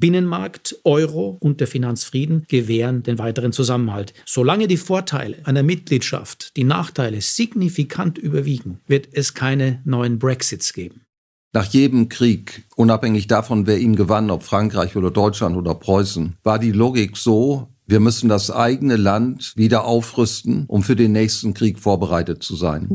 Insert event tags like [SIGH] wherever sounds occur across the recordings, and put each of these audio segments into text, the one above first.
Binnenmarkt, Euro und der Finanzfrieden gewähren den weiteren Zusammenhalt. Solange die Vorteile einer Mitgliedschaft die Nachteile signifikant überwiegen, wird es keine neuen Brexits geben. Nach jedem Krieg, unabhängig davon, wer ihn gewann, ob Frankreich oder Deutschland oder Preußen, war die Logik so, wir müssen das eigene Land wieder aufrüsten, um für den nächsten Krieg vorbereitet zu sein.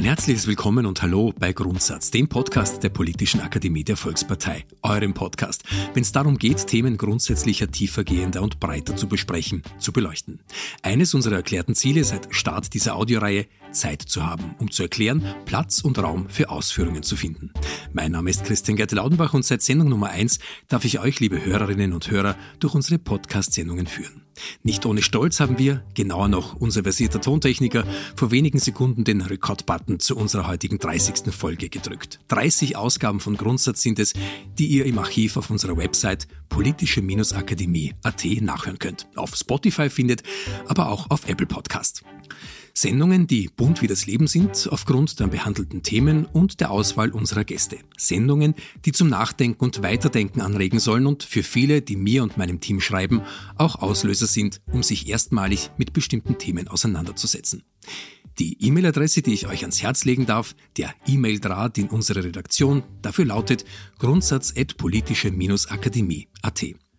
Ein herzliches Willkommen und Hallo bei Grundsatz, dem Podcast der Politischen Akademie der Volkspartei, eurem Podcast, wenn es darum geht, Themen grundsätzlicher, tiefergehender und breiter zu besprechen, zu beleuchten. Eines unserer erklärten Ziele seit Start dieser Audioreihe, Zeit zu haben, um zu erklären, Platz und Raum für Ausführungen zu finden. Mein Name ist Christian Gerd Laudenbach und seit Sendung Nummer eins darf ich euch, liebe Hörerinnen und Hörer, durch unsere Podcast-Sendungen führen. Nicht ohne Stolz haben wir, genauer noch unser versierter Tontechniker, vor wenigen Sekunden den Rekordbutton zu unserer heutigen 30. Folge gedrückt. 30 Ausgaben von Grundsatz sind es, die ihr im Archiv auf unserer Website politische-akademie.at nachhören könnt. Auf Spotify findet, aber auch auf Apple Podcast. Sendungen, die bunt wie das Leben sind, aufgrund der behandelten Themen und der Auswahl unserer Gäste. Sendungen, die zum Nachdenken und Weiterdenken anregen sollen und für viele, die mir und meinem Team schreiben, auch Auslöser sind, um sich erstmalig mit bestimmten Themen auseinanderzusetzen. Die E-Mail-Adresse, die ich euch ans Herz legen darf, der E-Mail-Draht in unserer Redaktion, dafür lautet grundsatz.politische-akademie.at.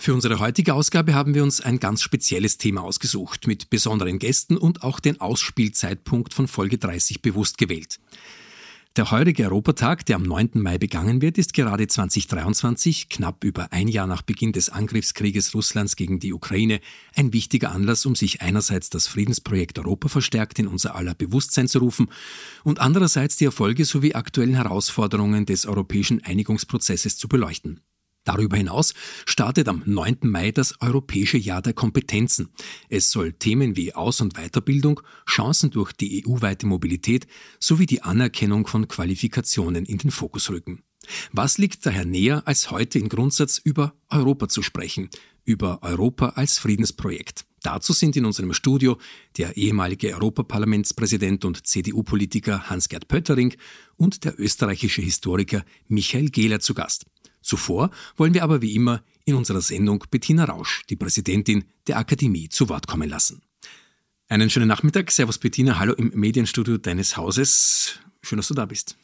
Für unsere heutige Ausgabe haben wir uns ein ganz spezielles Thema ausgesucht, mit besonderen Gästen und auch den Ausspielzeitpunkt von Folge 30 bewusst gewählt. Der heurige Europatag, der am 9. Mai begangen wird, ist gerade 2023, knapp über ein Jahr nach Beginn des Angriffskrieges Russlands gegen die Ukraine, ein wichtiger Anlass, um sich einerseits das Friedensprojekt Europa verstärkt in unser aller Bewusstsein zu rufen und andererseits die Erfolge sowie aktuellen Herausforderungen des europäischen Einigungsprozesses zu beleuchten. Darüber hinaus startet am 9. Mai das Europäische Jahr der Kompetenzen. Es soll Themen wie Aus- und Weiterbildung, Chancen durch die EU-weite Mobilität sowie die Anerkennung von Qualifikationen in den Fokus rücken. Was liegt daher näher, als heute in Grundsatz über Europa zu sprechen, über Europa als Friedensprojekt? Dazu sind in unserem Studio der ehemalige Europaparlamentspräsident und CDU-Politiker Hans-Gerd Pöttering und der österreichische Historiker Michael Gehler zu Gast. Zuvor wollen wir aber wie immer in unserer Sendung Bettina Rausch, die Präsidentin der Akademie, zu Wort kommen lassen. Einen schönen Nachmittag. Servus Bettina, hallo im Medienstudio deines Hauses. Schön, dass du da bist.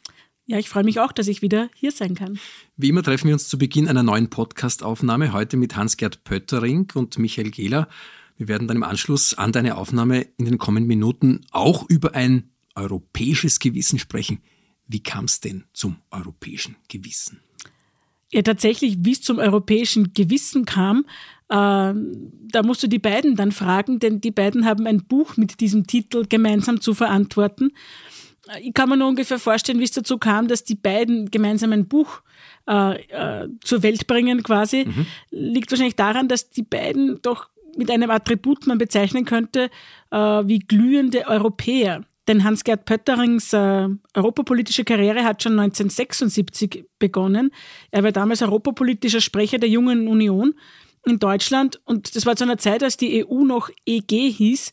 Ja, ich freue mich auch, dass ich wieder hier sein kann. Wie immer treffen wir uns zu Beginn einer neuen Podcast-Aufnahme, heute mit Hans-Gerd Pöttering und Michael Gehler. Wir werden dann im Anschluss an deine Aufnahme in den kommenden Minuten auch über ein europäisches Gewissen sprechen. Wie kam es denn zum europäischen Gewissen? Ja, tatsächlich, wie es zum europäischen Gewissen kam, äh, da musst du die beiden dann fragen, denn die beiden haben ein Buch mit diesem Titel gemeinsam zu verantworten. Ich kann mir nur ungefähr vorstellen, wie es dazu kam, dass die beiden gemeinsam ein Buch äh, äh, zur Welt bringen quasi. Mhm. Liegt wahrscheinlich daran, dass die beiden doch mit einem Attribut man bezeichnen könnte, äh, wie glühende Europäer. Denn Hans-Gerd Pötterings äh, europapolitische Karriere hat schon 1976 begonnen. Er war damals europapolitischer Sprecher der Jungen Union in Deutschland und das war zu einer Zeit, als die EU noch EG hieß,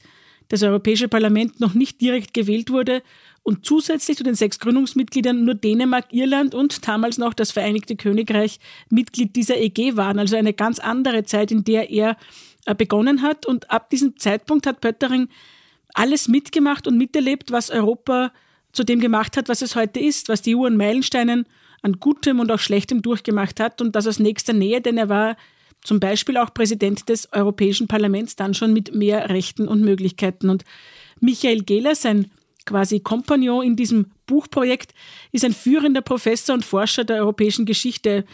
das Europäische Parlament noch nicht direkt gewählt wurde und zusätzlich zu den sechs Gründungsmitgliedern nur Dänemark, Irland und damals noch das Vereinigte Königreich Mitglied dieser EG waren. Also eine ganz andere Zeit, in der er äh, begonnen hat. Und ab diesem Zeitpunkt hat Pöttering alles mitgemacht und miterlebt, was Europa zu dem gemacht hat, was es heute ist, was die EU an Meilensteinen an Gutem und auch Schlechtem durchgemacht hat und das aus nächster Nähe, denn er war zum Beispiel auch Präsident des Europäischen Parlaments, dann schon mit mehr Rechten und Möglichkeiten. Und Michael Gehler, sein quasi Kompagnon in diesem Buchprojekt, ist ein führender Professor und Forscher der europäischen Geschichte.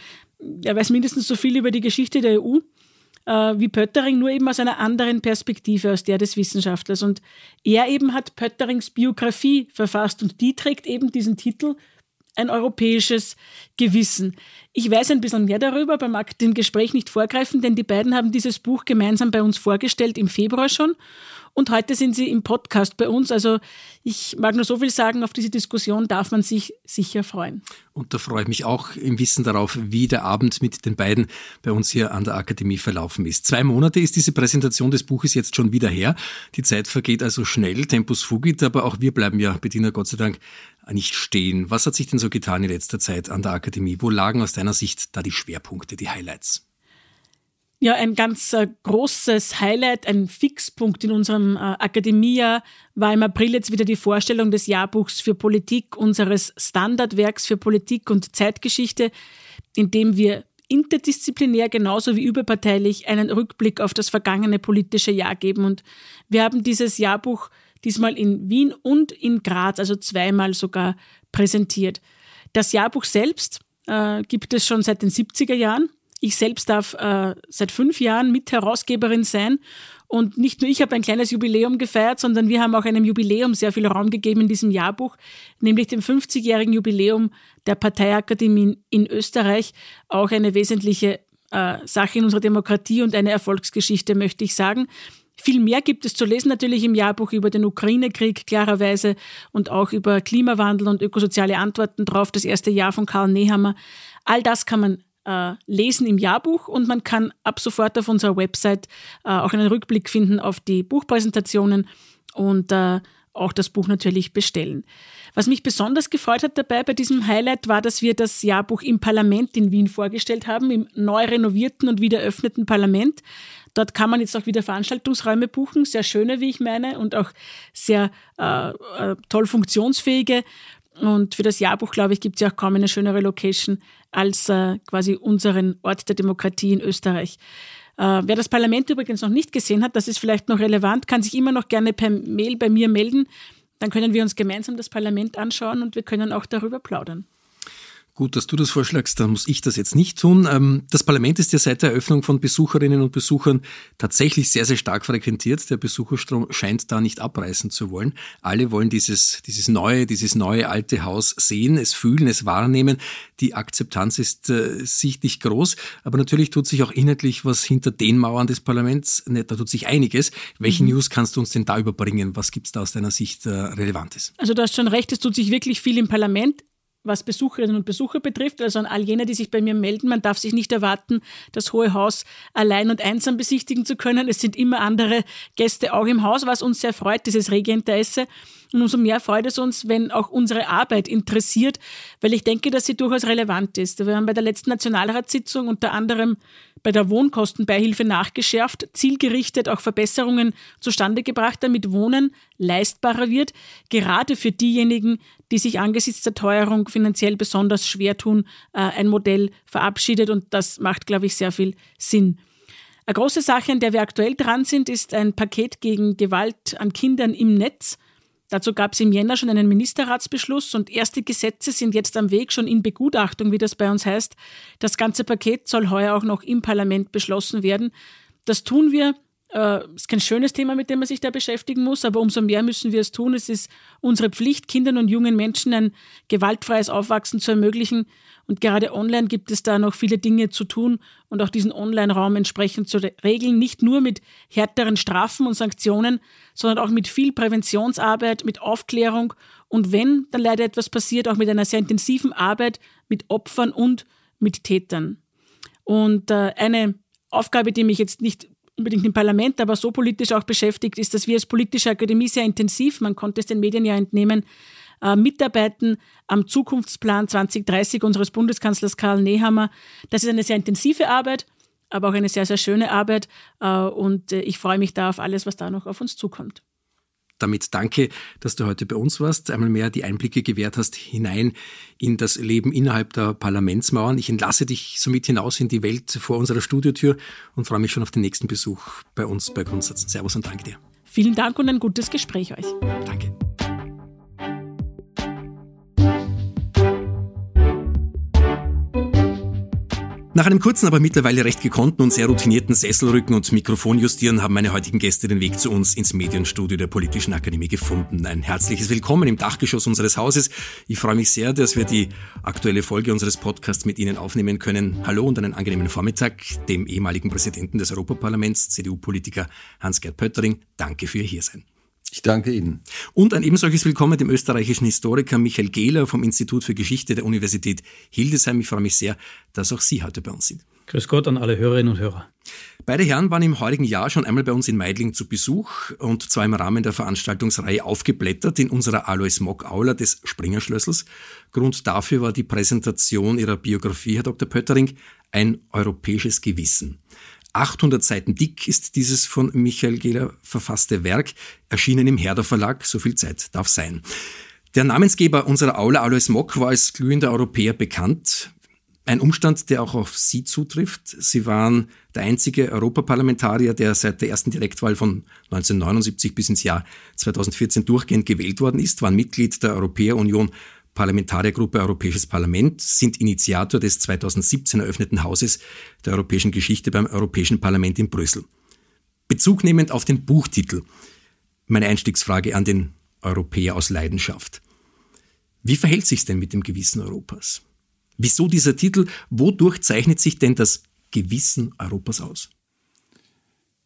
Er weiß mindestens so viel über die Geschichte der EU wie Pöttering, nur eben aus einer anderen Perspektive, aus der des Wissenschaftlers. Und er eben hat Pötterings Biografie verfasst und die trägt eben diesen Titel ein europäisches Gewissen. Ich weiß ein bisschen mehr darüber, beim dem Gespräch nicht vorgreifen, denn die beiden haben dieses Buch gemeinsam bei uns vorgestellt im Februar schon. Und heute sind sie im Podcast bei uns. Also ich mag nur so viel sagen, auf diese Diskussion darf man sich sicher freuen. Und da freue ich mich auch im Wissen darauf, wie der Abend mit den beiden bei uns hier an der Akademie verlaufen ist. Zwei Monate ist diese Präsentation des Buches jetzt schon wieder her. Die Zeit vergeht also schnell, Tempus fugit, aber auch wir bleiben ja, Bediener Gott sei Dank, nicht stehen. Was hat sich denn so getan in letzter Zeit an der Akademie? Wo lagen aus deiner Sicht da die Schwerpunkte, die Highlights? Ja, ein ganz äh, großes Highlight, ein Fixpunkt in unserem äh, Akademiejahr war im April jetzt wieder die Vorstellung des Jahrbuchs für Politik, unseres Standardwerks für Politik und Zeitgeschichte, in dem wir interdisziplinär genauso wie überparteilich einen Rückblick auf das vergangene politische Jahr geben. Und wir haben dieses Jahrbuch diesmal in Wien und in Graz, also zweimal sogar präsentiert. Das Jahrbuch selbst äh, gibt es schon seit den 70er Jahren. Ich selbst darf äh, seit fünf Jahren Mitherausgeberin sein. Und nicht nur ich habe ein kleines Jubiläum gefeiert, sondern wir haben auch einem Jubiläum sehr viel Raum gegeben in diesem Jahrbuch, nämlich dem 50-jährigen Jubiläum der Parteiakademie in Österreich. Auch eine wesentliche äh, Sache in unserer Demokratie und eine Erfolgsgeschichte, möchte ich sagen. Viel mehr gibt es zu lesen natürlich im Jahrbuch über den Ukraine-Krieg klarerweise und auch über Klimawandel und ökosoziale Antworten drauf, das erste Jahr von Karl Nehammer. All das kann man äh, lesen im Jahrbuch und man kann ab sofort auf unserer Website äh, auch einen Rückblick finden auf die Buchpräsentationen und äh, auch das Buch natürlich bestellen. Was mich besonders gefreut hat dabei bei diesem Highlight war, dass wir das Jahrbuch im Parlament in Wien vorgestellt haben, im neu renovierten und wieder eröffneten Parlament. Dort kann man jetzt auch wieder Veranstaltungsräume buchen, sehr schöne, wie ich meine, und auch sehr äh, äh, toll funktionsfähige. Und für das Jahrbuch, glaube ich, gibt es ja auch kaum eine schönere Location als äh, quasi unseren Ort der Demokratie in Österreich. Äh, wer das Parlament übrigens noch nicht gesehen hat, das ist vielleicht noch relevant, kann sich immer noch gerne per Mail bei mir melden. Dann können wir uns gemeinsam das Parlament anschauen und wir können auch darüber plaudern. Gut, dass du das vorschlagst, dann muss ich das jetzt nicht tun. Ähm, das Parlament ist ja seit der Eröffnung von Besucherinnen und Besuchern tatsächlich sehr, sehr stark frequentiert. Der Besucherstrom scheint da nicht abreißen zu wollen. Alle wollen dieses, dieses neue, dieses neue alte Haus sehen, es fühlen, es wahrnehmen. Die Akzeptanz ist äh, sichtlich groß, aber natürlich tut sich auch inhaltlich was hinter den Mauern des Parlaments. Da tut sich einiges. Welche mhm. News kannst du uns denn da überbringen? Was gibt's da aus deiner Sicht äh, Relevantes? Also du hast schon recht, es tut sich wirklich viel im Parlament was Besucherinnen und Besucher betrifft, also an all jene, die sich bei mir melden. Man darf sich nicht erwarten, das Hohe Haus allein und einsam besichtigen zu können. Es sind immer andere Gäste auch im Haus, was uns sehr freut, dieses rege Interesse. Und umso mehr freut es uns, wenn auch unsere Arbeit interessiert, weil ich denke, dass sie durchaus relevant ist. Wir haben bei der letzten Nationalratssitzung unter anderem bei der Wohnkostenbeihilfe nachgeschärft, zielgerichtet auch Verbesserungen zustande gebracht, damit Wohnen leistbarer wird, gerade für diejenigen, die sich angesichts der Teuerung finanziell besonders schwer tun, äh, ein Modell verabschiedet und das macht, glaube ich, sehr viel Sinn. Eine große Sache, an der wir aktuell dran sind, ist ein Paket gegen Gewalt an Kindern im Netz. Dazu gab es im Jänner schon einen Ministerratsbeschluss und erste Gesetze sind jetzt am Weg, schon in Begutachtung, wie das bei uns heißt. Das ganze Paket soll heuer auch noch im Parlament beschlossen werden. Das tun wir äh, ist kein schönes Thema, mit dem man sich da beschäftigen muss, aber umso mehr müssen wir es tun. Es ist unsere Pflicht, Kindern und jungen Menschen ein gewaltfreies Aufwachsen zu ermöglichen. Und gerade online gibt es da noch viele Dinge zu tun und auch diesen Online-Raum entsprechend zu regeln. Nicht nur mit härteren Strafen und Sanktionen, sondern auch mit viel Präventionsarbeit, mit Aufklärung und wenn dann leider etwas passiert, auch mit einer sehr intensiven Arbeit mit Opfern und mit Tätern. Und äh, eine Aufgabe, die mich jetzt nicht unbedingt im Parlament, aber so politisch auch beschäftigt ist, dass wir als politische Akademie sehr intensiv, man konnte es den Medien ja entnehmen, äh, mitarbeiten am Zukunftsplan 2030 unseres Bundeskanzlers Karl Nehammer. Das ist eine sehr intensive Arbeit, aber auch eine sehr, sehr schöne Arbeit äh, und äh, ich freue mich da auf alles, was da noch auf uns zukommt damit danke, dass du heute bei uns warst, einmal mehr die Einblicke gewährt hast hinein in das Leben innerhalb der Parlamentsmauern. Ich entlasse dich somit hinaus in die Welt vor unserer Studiotür und freue mich schon auf den nächsten Besuch bei uns bei Grundsatz. Servus und danke dir. Vielen Dank und ein gutes Gespräch euch. Danke. Nach einem kurzen, aber mittlerweile recht gekonnten und sehr routinierten Sesselrücken und Mikrofonjustieren haben meine heutigen Gäste den Weg zu uns ins Medienstudio der Politischen Akademie gefunden. Ein herzliches Willkommen im Dachgeschoss unseres Hauses. Ich freue mich sehr, dass wir die aktuelle Folge unseres Podcasts mit Ihnen aufnehmen können. Hallo und einen angenehmen Vormittag dem ehemaligen Präsidenten des Europaparlaments, CDU-Politiker Hans-Gerd Pöttering. Danke für Ihr Hiersein. Ich danke Ihnen. Und ein ebensolches Willkommen dem österreichischen Historiker Michael Gehler vom Institut für Geschichte der Universität Hildesheim. Ich freue mich sehr, dass auch Sie heute bei uns sind. Grüß Gott an alle Hörerinnen und Hörer. Beide Herren waren im heurigen Jahr schon einmal bei uns in Meidling zu Besuch und zwar im Rahmen der Veranstaltungsreihe Aufgeblättert in unserer Alois Mock Aula des Springerschlössels. Grund dafür war die Präsentation ihrer Biografie, Herr Dr. Pöttering, ein europäisches Gewissen. 800 Seiten dick ist dieses von Michael Gehler verfasste Werk, erschienen im Herder Verlag, so viel Zeit darf sein. Der Namensgeber unserer Aula, Alois Mock, war als glühender Europäer bekannt. Ein Umstand, der auch auf Sie zutrifft. Sie waren der einzige Europaparlamentarier, der seit der ersten Direktwahl von 1979 bis ins Jahr 2014 durchgehend gewählt worden ist, waren Mitglied der Europäerunion Parlamentariergruppe Europäisches Parlament, sind Initiator des 2017 eröffneten Hauses der europäischen Geschichte beim Europäischen Parlament in Brüssel. Bezug nehmend auf den Buchtitel, meine Einstiegsfrage an den Europäer aus Leidenschaft. Wie verhält sich's denn mit dem Gewissen Europas? Wieso dieser Titel? Wodurch zeichnet sich denn das Gewissen Europas aus?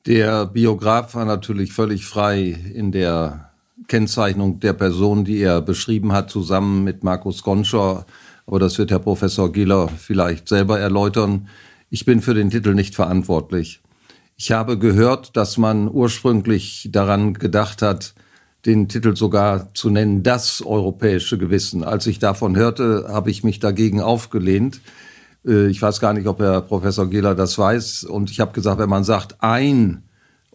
Der Biograf war natürlich völlig frei in der Kennzeichnung der Person, die er beschrieben hat, zusammen mit Markus Gonscher. Aber das wird Herr Professor Giller vielleicht selber erläutern. Ich bin für den Titel nicht verantwortlich. Ich habe gehört, dass man ursprünglich daran gedacht hat, den Titel sogar zu nennen, das europäische Gewissen. Als ich davon hörte, habe ich mich dagegen aufgelehnt. Äh, ich weiß gar nicht, ob Herr Professor Gehler das weiß. Und ich habe gesagt, wenn man sagt, ein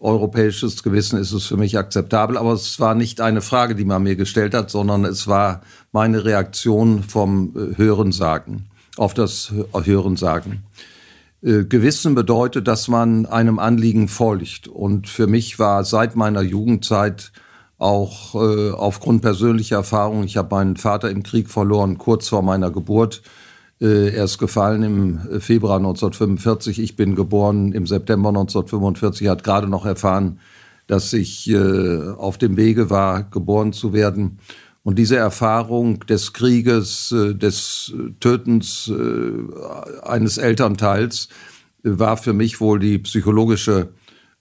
europäisches Gewissen ist es für mich akzeptabel. Aber es war nicht eine Frage, die man mir gestellt hat, sondern es war meine Reaktion vom äh, Hörensagen, auf das Hörensagen. Äh, Gewissen bedeutet, dass man einem Anliegen folgt. Und für mich war seit meiner Jugendzeit auch äh, aufgrund persönlicher Erfahrung, ich habe meinen Vater im Krieg verloren, kurz vor meiner Geburt, er ist gefallen im Februar 1945. Ich bin geboren im September 1945. Er hat gerade noch erfahren, dass ich äh, auf dem Wege war, geboren zu werden. Und diese Erfahrung des Krieges, äh, des Tötens eines Elternteils war für mich wohl die psychologische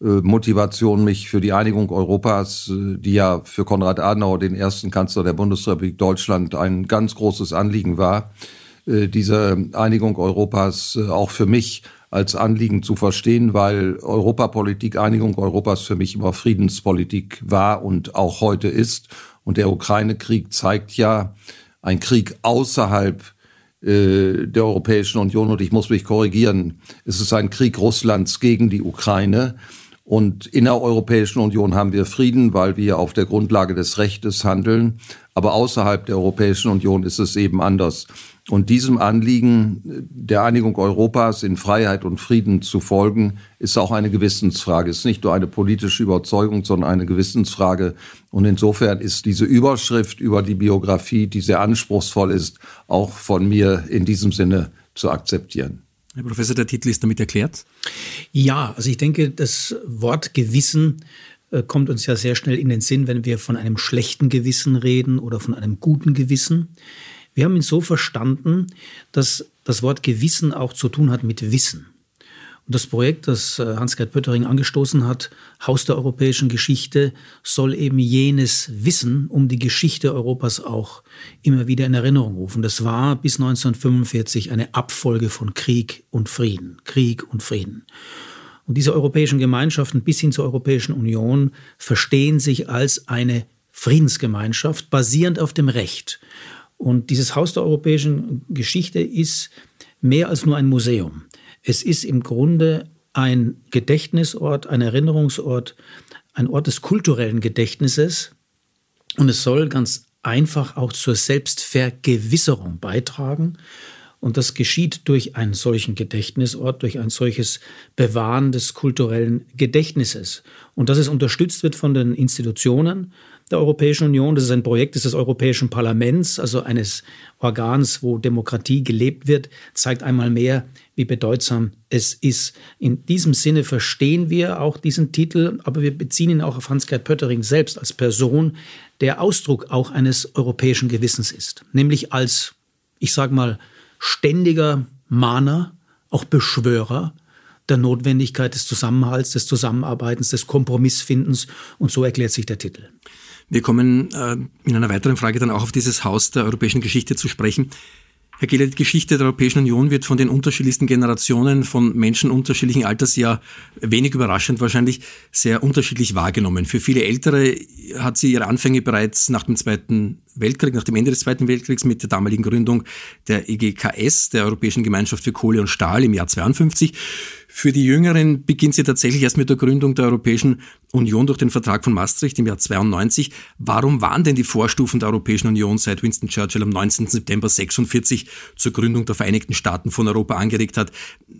Motivation, mich für die Einigung Europas, die ja für Konrad Adenauer, den ersten Kanzler der Bundesrepublik Deutschland, ein ganz großes Anliegen war, äh, diese Einigung Europas äh, auch für mich als Anliegen zu verstehen, weil Europapolitik, Einigung Europas für mich immer Friedenspolitik war und auch heute ist. Und der Ukraine-Krieg zeigt ja, ein Krieg außerhalb äh, der Europäischen Union, und ich muss mich korrigieren, es ist ein Krieg Russlands gegen die Ukraine. Und in der Europäischen Union haben wir Frieden, weil wir auf der Grundlage des Rechtes handeln. Aber außerhalb der Europäischen Union ist es eben anders. Und diesem Anliegen der Einigung Europas in Freiheit und Frieden zu folgen, ist auch eine Gewissensfrage. Es ist nicht nur eine politische Überzeugung, sondern eine Gewissensfrage. Und insofern ist diese Überschrift über die Biografie, die sehr anspruchsvoll ist, auch von mir in diesem Sinne zu akzeptieren. Herr Professor, der Titel ist damit erklärt? Ja, also ich denke, das Wort Gewissen äh, kommt uns ja sehr schnell in den Sinn, wenn wir von einem schlechten Gewissen reden oder von einem guten Gewissen. Wir haben ihn so verstanden, dass das Wort Gewissen auch zu tun hat mit Wissen. Und das Projekt, das äh, Hans-Gerd Pöttering angestoßen hat, Haus der europäischen Geschichte, soll eben jenes Wissen um die Geschichte Europas auch immer wieder in Erinnerung rufen. Das war bis 1945 eine Abfolge von Krieg und Frieden, Krieg und Frieden. Und diese europäischen Gemeinschaften bis hin zur Europäischen Union verstehen sich als eine Friedensgemeinschaft basierend auf dem Recht. Und dieses Haus der europäischen Geschichte ist mehr als nur ein Museum. Es ist im Grunde ein Gedächtnisort, ein Erinnerungsort, ein Ort des kulturellen Gedächtnisses. Und es soll ganz einfach auch zur Selbstvergewisserung beitragen. Und das geschieht durch einen solchen Gedächtnisort, durch ein solches Bewahren des kulturellen Gedächtnisses. Und dass es unterstützt wird von den Institutionen der Europäischen Union. Das ist ein Projekt des Europäischen Parlaments, also eines Organs, wo Demokratie gelebt wird, zeigt einmal mehr, wie bedeutsam es ist. In diesem Sinne verstehen wir auch diesen Titel, aber wir beziehen ihn auch auf Hans-Gerd Pöttering selbst als Person, der Ausdruck auch eines europäischen Gewissens ist, nämlich als, ich sage mal, ständiger Mahner, auch Beschwörer der Notwendigkeit des Zusammenhalts, des Zusammenarbeitens, des Kompromissfindens und so erklärt sich der Titel. Wir kommen äh, in einer weiteren Frage dann auch auf dieses Haus der europäischen Geschichte zu sprechen. Herr Gehle, die Geschichte der Europäischen Union wird von den unterschiedlichsten Generationen von Menschen unterschiedlichen Alters ja wenig überraschend wahrscheinlich sehr unterschiedlich wahrgenommen. Für viele Ältere hat sie ihre Anfänge bereits nach dem Zweiten Weltkrieg, nach dem Ende des Zweiten Weltkriegs mit der damaligen Gründung der EGKS, der Europäischen Gemeinschaft für Kohle und Stahl im Jahr 52. Für die Jüngeren beginnt sie tatsächlich erst mit der Gründung der Europäischen Union durch den Vertrag von Maastricht im Jahr 92. Warum waren denn die Vorstufen der Europäischen Union seit Winston Churchill am 19. September 46 zur Gründung der Vereinigten Staaten von Europa angeregt hat?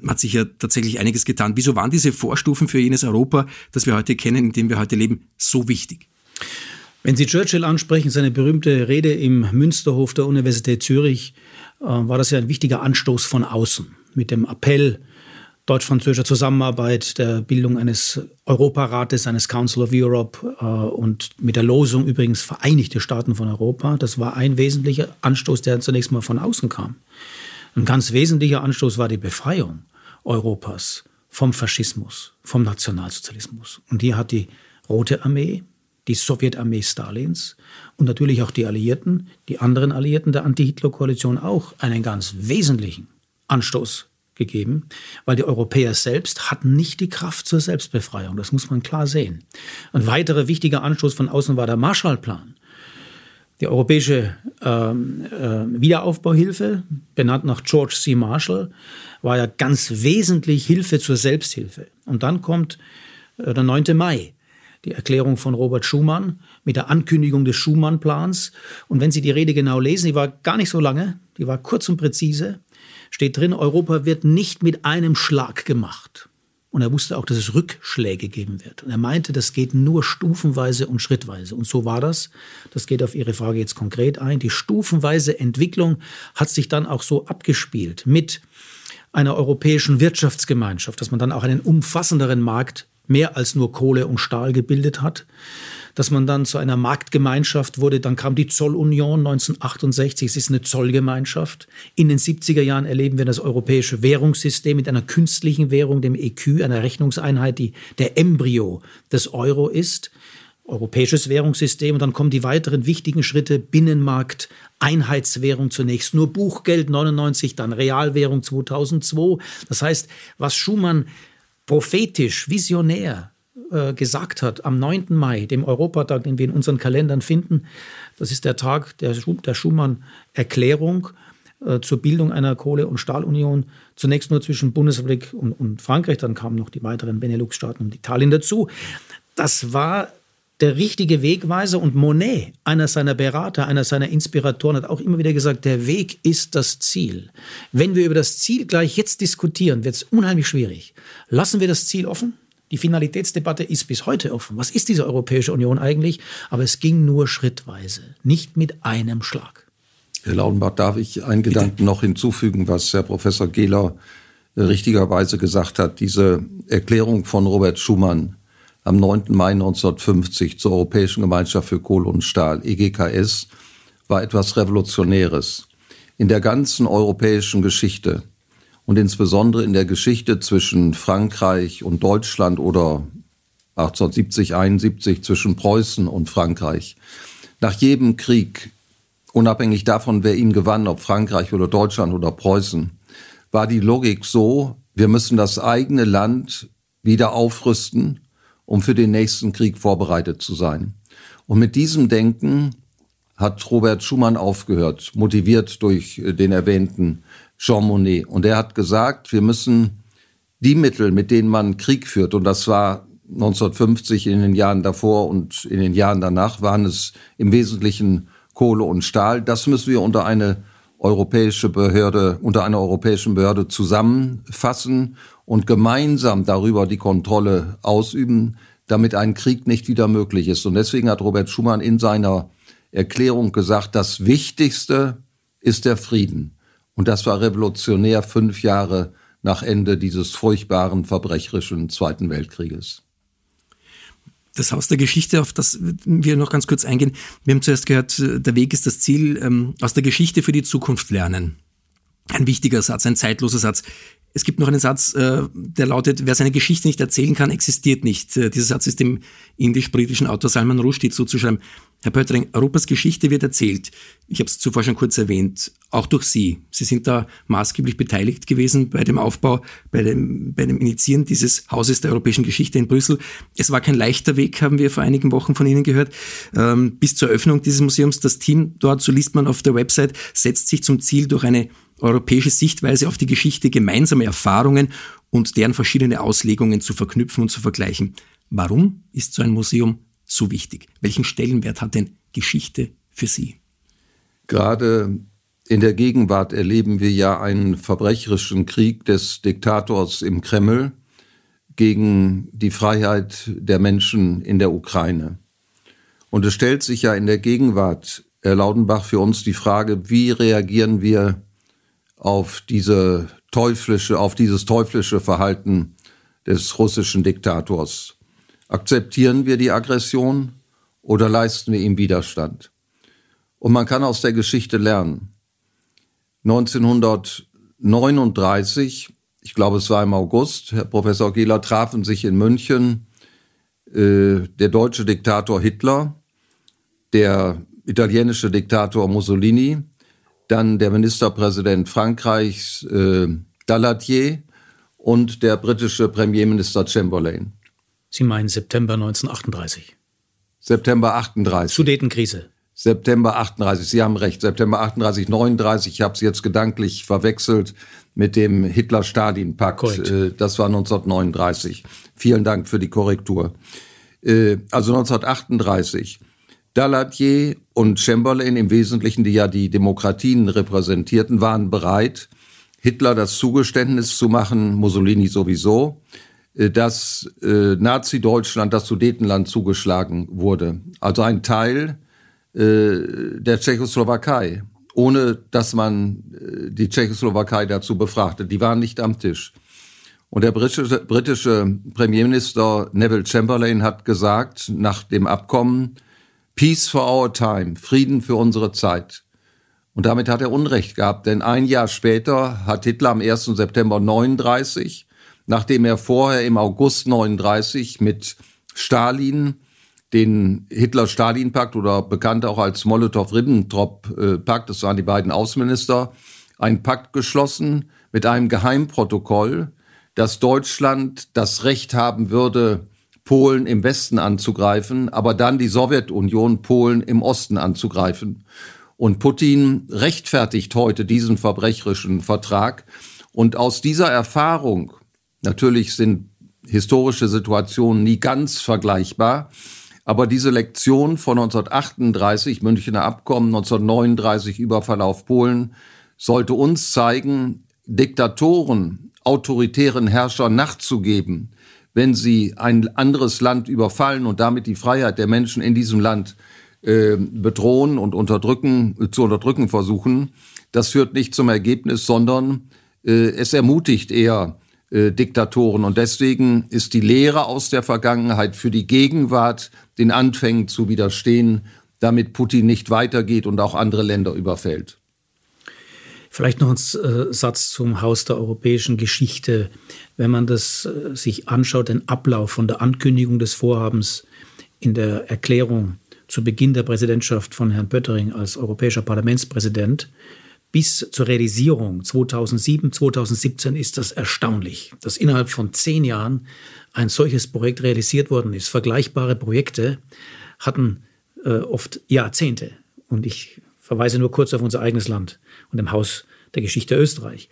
Hat sich ja tatsächlich einiges getan. Wieso waren diese Vorstufen für jenes Europa, das wir heute kennen, in dem wir heute leben, so wichtig? Wenn Sie Churchill ansprechen, seine berühmte Rede im Münsterhof der Universität Zürich, äh, war das ja ein wichtiger Anstoß von außen mit dem Appell deutsch-französischer Zusammenarbeit, der Bildung eines Europarates, eines Council of Europe äh, und mit der Losung übrigens Vereinigte Staaten von Europa. Das war ein wesentlicher Anstoß, der zunächst mal von außen kam. Ein ganz wesentlicher Anstoß war die Befreiung Europas vom Faschismus, vom Nationalsozialismus. Und die hat die Rote Armee, die Sowjetarmee Stalins und natürlich auch die Alliierten, die anderen Alliierten der Anti-Hitler-Koalition auch einen ganz wesentlichen Anstoß gegeben, weil die Europäer selbst hatten nicht die Kraft zur Selbstbefreiung. Das muss man klar sehen. Ein weiterer wichtiger Anstoß von außen war der Marshallplan. Die europäische ähm, äh, Wiederaufbauhilfe, benannt nach George C. Marshall, war ja ganz wesentlich Hilfe zur Selbsthilfe. Und dann kommt äh, der 9. Mai, die Erklärung von Robert Schumann mit der Ankündigung des Schumann-Plans. Und wenn Sie die Rede genau lesen, die war gar nicht so lange, die war kurz und präzise steht drin, Europa wird nicht mit einem Schlag gemacht. Und er wusste auch, dass es Rückschläge geben wird. Und er meinte, das geht nur stufenweise und schrittweise. Und so war das. Das geht auf Ihre Frage jetzt konkret ein. Die stufenweise Entwicklung hat sich dann auch so abgespielt mit einer europäischen Wirtschaftsgemeinschaft, dass man dann auch einen umfassenderen Markt mehr als nur Kohle und Stahl gebildet hat dass man dann zu einer Marktgemeinschaft wurde. Dann kam die Zollunion 1968. Es ist eine Zollgemeinschaft. In den 70er Jahren erleben wir das europäische Währungssystem mit einer künstlichen Währung, dem EQ, einer Rechnungseinheit, die der Embryo des Euro ist. Europäisches Währungssystem und dann kommen die weiteren wichtigen Schritte Binnenmarkt, Einheitswährung zunächst nur Buchgeld 99, dann Realwährung 2002. Das heißt, was Schumann prophetisch, visionär äh, gesagt hat, am 9. Mai, dem Europatag, den wir in unseren Kalendern finden, das ist der Tag der, der Schumann-Erklärung äh, zur Bildung einer Kohle- und Stahlunion, zunächst nur zwischen Bundesrepublik und, und Frankreich, dann kamen noch die weiteren Benelux-Staaten und Italien dazu. Das war der richtige Wegweiser und Monet, einer seiner Berater, einer seiner Inspiratoren, hat auch immer wieder gesagt, der Weg ist das Ziel. Wenn wir über das Ziel gleich jetzt diskutieren, wird es unheimlich schwierig. Lassen wir das Ziel offen? Die Finalitätsdebatte ist bis heute offen. Was ist diese Europäische Union eigentlich? Aber es ging nur schrittweise, nicht mit einem Schlag. Herr Laudenbach, darf ich einen Bitte? Gedanken noch hinzufügen, was Herr Professor Gehler äh, richtigerweise gesagt hat. Diese Erklärung von Robert Schumann am 9. Mai 1950 zur Europäischen Gemeinschaft für Kohle und Stahl, EGKS, war etwas Revolutionäres. In der ganzen europäischen Geschichte und insbesondere in der Geschichte zwischen Frankreich und Deutschland oder 1870, 71 zwischen Preußen und Frankreich. Nach jedem Krieg, unabhängig davon, wer ihn gewann, ob Frankreich oder Deutschland oder Preußen, war die Logik so, wir müssen das eigene Land wieder aufrüsten, um für den nächsten Krieg vorbereitet zu sein. Und mit diesem Denken hat Robert Schumann aufgehört, motiviert durch den erwähnten Jean Monnet. Und er hat gesagt, wir müssen die Mittel, mit denen man Krieg führt, und das war 1950 in den Jahren davor und in den Jahren danach waren es im Wesentlichen Kohle und Stahl, das müssen wir unter eine europäische Behörde, unter einer europäischen Behörde zusammenfassen und gemeinsam darüber die Kontrolle ausüben, damit ein Krieg nicht wieder möglich ist. Und deswegen hat Robert Schumann in seiner Erklärung gesagt, das Wichtigste ist der Frieden. Und das war revolutionär fünf Jahre nach Ende dieses furchtbaren, verbrecherischen Zweiten Weltkrieges. Das Haus der Geschichte, auf das wir noch ganz kurz eingehen. Wir haben zuerst gehört, der Weg ist das Ziel, ähm, aus der Geschichte für die Zukunft lernen. Ein wichtiger Satz, ein zeitloser Satz. Es gibt noch einen Satz, äh, der lautet, wer seine Geschichte nicht erzählen kann, existiert nicht. Äh, dieser Satz ist dem indisch-britischen Autor Salman Rushdie zuzuschreiben. Herr Pöttering, Europas Geschichte wird erzählt. Ich habe es zuvor schon kurz erwähnt, auch durch Sie. Sie sind da maßgeblich beteiligt gewesen bei dem Aufbau, bei dem, bei dem Initiieren dieses Hauses der europäischen Geschichte in Brüssel. Es war kein leichter Weg, haben wir vor einigen Wochen von Ihnen gehört. Ähm, bis zur Eröffnung dieses Museums, das Team dort, so liest man auf der Website, setzt sich zum Ziel, durch eine europäische Sichtweise auf die Geschichte gemeinsame Erfahrungen und deren verschiedene Auslegungen zu verknüpfen und zu vergleichen. Warum ist so ein Museum so wichtig? Welchen Stellenwert hat denn Geschichte für Sie? Gerade in der Gegenwart erleben wir ja einen verbrecherischen Krieg des Diktators im Kreml gegen die Freiheit der Menschen in der Ukraine. Und es stellt sich ja in der Gegenwart, Herr Laudenbach, für uns die Frage, wie reagieren wir auf diese teuflische, auf dieses teuflische Verhalten des russischen Diktators. Akzeptieren wir die Aggression oder leisten wir ihm Widerstand? Und man kann aus der Geschichte lernen. 1939, ich glaube es war im August, Herr Professor Gehler trafen sich in München äh, der deutsche Diktator Hitler, der italienische Diktator Mussolini dann der Ministerpräsident Frankreichs äh, Daladier und der britische Premierminister Chamberlain. Sie meinen September 1938? September 38. Sudetenkrise. September 38, Sie haben recht, September 38, 39, ich habe es jetzt gedanklich verwechselt mit dem Hitler-Stalin-Pakt. Äh, das war 1939. Vielen Dank für die Korrektur. Äh, also 1938. Daladier und Chamberlain im Wesentlichen, die ja die Demokratien repräsentierten, waren bereit, Hitler das Zugeständnis zu machen, Mussolini sowieso, äh, dass äh, Nazi-Deutschland, das Sudetenland zugeschlagen wurde. Also ein Teil äh, der Tschechoslowakei, ohne dass man die Tschechoslowakei dazu befragte. Die waren nicht am Tisch. Und der britische, britische Premierminister Neville Chamberlain hat gesagt, nach dem Abkommen, Peace for our time, Frieden für unsere Zeit. Und damit hat er Unrecht gehabt, denn ein Jahr später hat Hitler am 1. September 39, nachdem er vorher im August 39 mit Stalin den Hitler-Stalin-Pakt oder bekannt auch als Molotow-Ribbentrop-Pakt, das waren die beiden Außenminister, einen Pakt geschlossen mit einem Geheimprotokoll, dass Deutschland das Recht haben würde, Polen im Westen anzugreifen, aber dann die Sowjetunion Polen im Osten anzugreifen. Und Putin rechtfertigt heute diesen verbrecherischen Vertrag. Und aus dieser Erfahrung, natürlich sind historische Situationen nie ganz vergleichbar, aber diese Lektion von 1938, Münchner Abkommen, 1939 Überfall auf Polen, sollte uns zeigen, Diktatoren, autoritären Herrschern nachzugeben, wenn sie ein anderes Land überfallen und damit die Freiheit der Menschen in diesem Land äh, bedrohen und unterdrücken, äh, zu unterdrücken versuchen, das führt nicht zum Ergebnis, sondern äh, es ermutigt eher äh, Diktatoren. Und deswegen ist die Lehre aus der Vergangenheit für die Gegenwart den Anfängen zu widerstehen, damit Putin nicht weitergeht und auch andere Länder überfällt. Vielleicht noch ein äh, Satz zum Haus der europäischen Geschichte. Wenn man das äh, sich anschaut, den Ablauf von der Ankündigung des Vorhabens in der Erklärung zu Beginn der Präsidentschaft von Herrn Pöttering als europäischer Parlamentspräsident bis zur Realisierung 2007, 2017 ist das erstaunlich, dass innerhalb von zehn Jahren ein solches Projekt realisiert worden ist. Vergleichbare Projekte hatten äh, oft Jahrzehnte. Und ich verweise nur kurz auf unser eigenes Land und im Haus der Geschichte Österreich.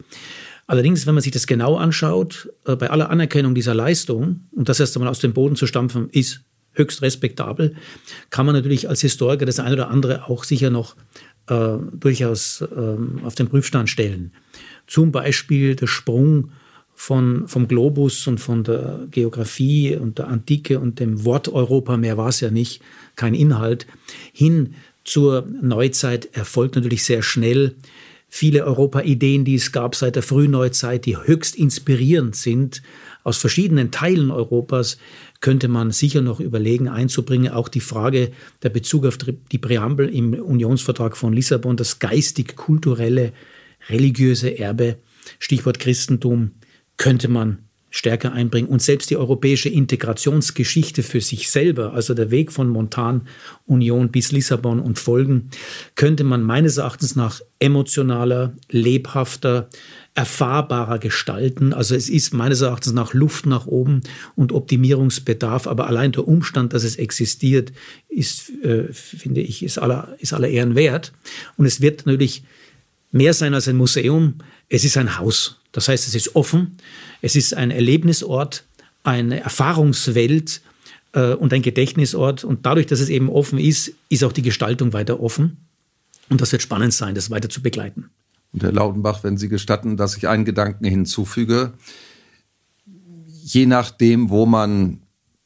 Allerdings, wenn man sich das genau anschaut, äh, bei aller Anerkennung dieser Leistung, und das erst einmal aus dem Boden zu stampfen, ist höchst respektabel, kann man natürlich als Historiker das eine oder andere auch sicher noch äh, durchaus äh, auf den Prüfstand stellen. Zum Beispiel der Sprung von, vom Globus und von der Geografie und der Antike und dem Wort Europa, mehr war es ja nicht, kein Inhalt, hin zur Neuzeit erfolgt natürlich sehr schnell. Viele Europa-Ideen, die es gab seit der Frühneuzeit, die höchst inspirierend sind, aus verschiedenen Teilen Europas, könnte man sicher noch überlegen einzubringen. Auch die Frage der Bezug auf die Präambel im Unionsvertrag von Lissabon, das geistig-kulturelle, religiöse Erbe, Stichwort Christentum, könnte man stärker einbringen. Und selbst die europäische Integrationsgeschichte für sich selber, also der Weg von Montanunion bis Lissabon und Folgen, könnte man meines Erachtens nach emotionaler, lebhafter, erfahrbarer gestalten. Also es ist meines Erachtens nach Luft nach oben und Optimierungsbedarf, aber allein der Umstand, dass es existiert, ist, äh, finde ich, ist aller, ist aller Ehren wert. Und es wird natürlich mehr sein als ein Museum. Es ist ein Haus. Das heißt, es ist offen, es ist ein Erlebnisort, eine Erfahrungswelt äh, und ein Gedächtnisort. Und dadurch, dass es eben offen ist, ist auch die Gestaltung weiter offen. Und das wird spannend sein, das weiter zu begleiten. Und Herr Lautenbach, wenn Sie gestatten, dass ich einen Gedanken hinzufüge. Je nachdem, wo man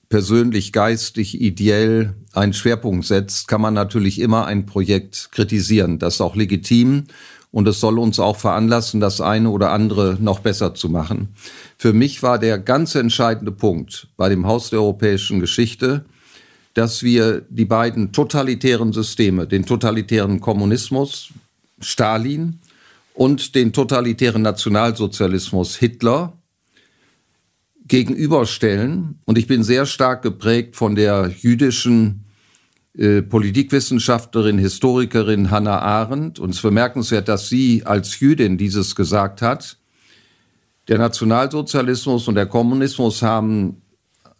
persönlich, geistig, ideell einen Schwerpunkt setzt, kann man natürlich immer ein Projekt kritisieren. Das ist auch legitim und es soll uns auch veranlassen, das eine oder andere noch besser zu machen. Für mich war der ganz entscheidende Punkt bei dem Haus der europäischen Geschichte, dass wir die beiden totalitären Systeme, den totalitären Kommunismus, Stalin und den totalitären Nationalsozialismus, Hitler, gegenüberstellen. Und ich bin sehr stark geprägt von der jüdischen äh, Politikwissenschaftlerin, Historikerin Hannah Arendt. Und es ist bemerkenswert, dass sie als Jüdin dieses gesagt hat. Der Nationalsozialismus und der Kommunismus haben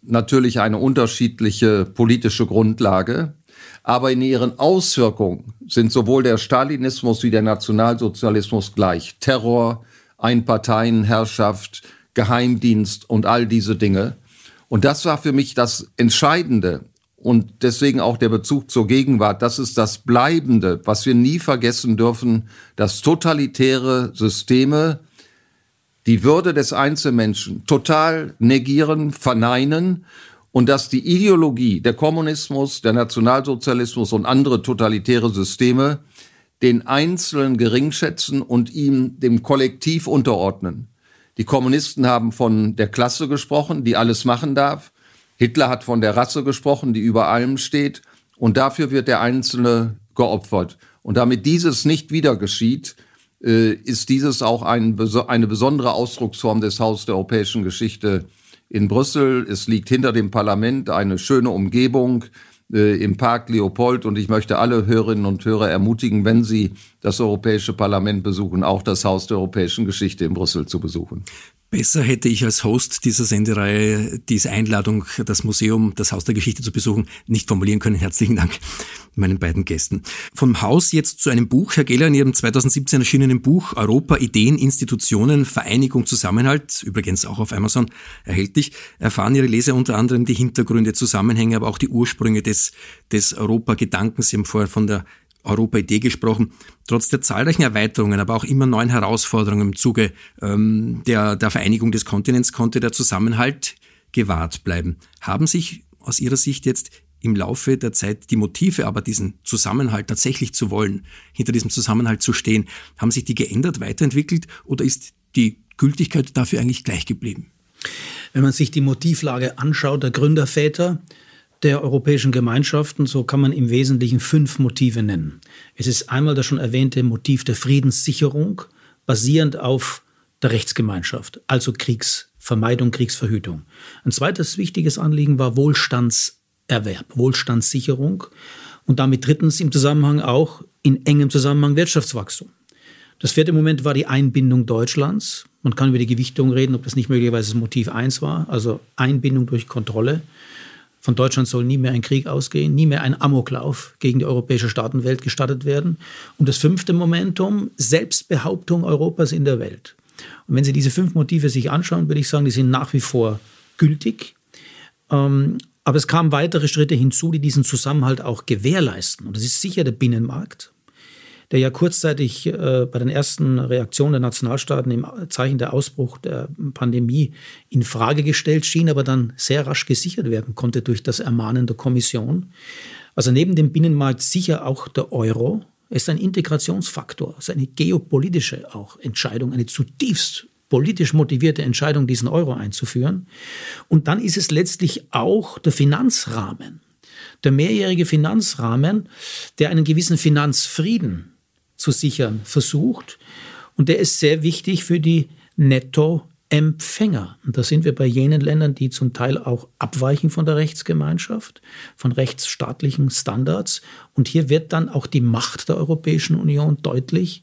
natürlich eine unterschiedliche politische Grundlage, aber in ihren Auswirkungen sind sowohl der Stalinismus wie der Nationalsozialismus gleich. Terror, Einparteienherrschaft, Geheimdienst und all diese Dinge. Und das war für mich das Entscheidende und deswegen auch der Bezug zur Gegenwart. Das ist das Bleibende, was wir nie vergessen dürfen, dass totalitäre Systeme die Würde des Einzelmenschen total negieren, verneinen und dass die Ideologie, der Kommunismus, der Nationalsozialismus und andere totalitäre Systeme den Einzelnen geringschätzen und ihm dem Kollektiv unterordnen. Die Kommunisten haben von der Klasse gesprochen, die alles machen darf. Hitler hat von der Rasse gesprochen, die über allem steht. Und dafür wird der Einzelne geopfert. Und damit dieses nicht wieder geschieht, äh, ist dieses auch ein, eine besondere Ausdrucksform des Haus der europäischen Geschichte in Brüssel. Es liegt hinter dem Parlament eine schöne Umgebung äh, im Park Leopold und ich möchte alle Hörerinnen und Hörer ermutigen, wenn sie das Europäische Parlament besuchen, auch das Haus der europäischen Geschichte in Brüssel zu besuchen. Besser hätte ich als Host dieser Sendereihe diese Einladung, das Museum, das Haus der Geschichte zu besuchen, nicht formulieren können. Herzlichen Dank meinen beiden Gästen. Vom Haus jetzt zu einem Buch. Herr Geller, in Ihrem 2017 erschienenen Buch Europa, Ideen, Institutionen, Vereinigung, Zusammenhalt, übrigens auch auf Amazon erhältlich, erfahren Ihre Leser unter anderem die Hintergründe, Zusammenhänge, aber auch die Ursprünge des, des Europa-Gedankens. Sie haben vorher von der Europa-Idee gesprochen. Trotz der zahlreichen Erweiterungen, aber auch immer neuen Herausforderungen im Zuge ähm, der, der Vereinigung des Kontinents konnte der Zusammenhalt gewahrt bleiben. Haben sich aus Ihrer Sicht jetzt im Laufe der Zeit die Motive, aber diesen Zusammenhalt tatsächlich zu wollen, hinter diesem Zusammenhalt zu stehen, haben sich die geändert, weiterentwickelt oder ist die Gültigkeit dafür eigentlich gleich geblieben? Wenn man sich die Motivlage anschaut der Gründerväter, der europäischen Gemeinschaften, so kann man im Wesentlichen fünf Motive nennen. Es ist einmal das schon erwähnte Motiv der Friedenssicherung, basierend auf der Rechtsgemeinschaft, also Kriegsvermeidung, Kriegsverhütung. Ein zweites wichtiges Anliegen war Wohlstandserwerb, Wohlstandssicherung und damit drittens im Zusammenhang auch in engem Zusammenhang Wirtschaftswachstum. Das vierte Moment war die Einbindung Deutschlands. Man kann über die Gewichtung reden, ob das nicht möglicherweise Motiv eins war, also Einbindung durch Kontrolle. Von Deutschland soll nie mehr ein Krieg ausgehen, nie mehr ein Amoklauf gegen die europäische Staatenwelt gestattet werden. Und das fünfte Momentum, Selbstbehauptung Europas in der Welt. Und wenn Sie diese fünf Motive sich anschauen, würde ich sagen, die sind nach wie vor gültig. Ähm, aber es kamen weitere Schritte hinzu, die diesen Zusammenhalt auch gewährleisten. Und das ist sicher der Binnenmarkt. Der ja kurzzeitig äh, bei den ersten Reaktionen der Nationalstaaten im Zeichen der Ausbruch der Pandemie in Frage gestellt schien, aber dann sehr rasch gesichert werden konnte durch das Ermahnen der Kommission. Also neben dem Binnenmarkt sicher auch der Euro. ist ein Integrationsfaktor, ist eine geopolitische auch Entscheidung, eine zutiefst politisch motivierte Entscheidung, diesen Euro einzuführen. Und dann ist es letztlich auch der Finanzrahmen, der mehrjährige Finanzrahmen, der einen gewissen Finanzfrieden zu sichern versucht. Und der ist sehr wichtig für die Netto- Empfänger. Und da sind wir bei jenen Ländern, die zum Teil auch abweichen von der Rechtsgemeinschaft, von rechtsstaatlichen Standards. Und hier wird dann auch die Macht der Europäischen Union deutlich,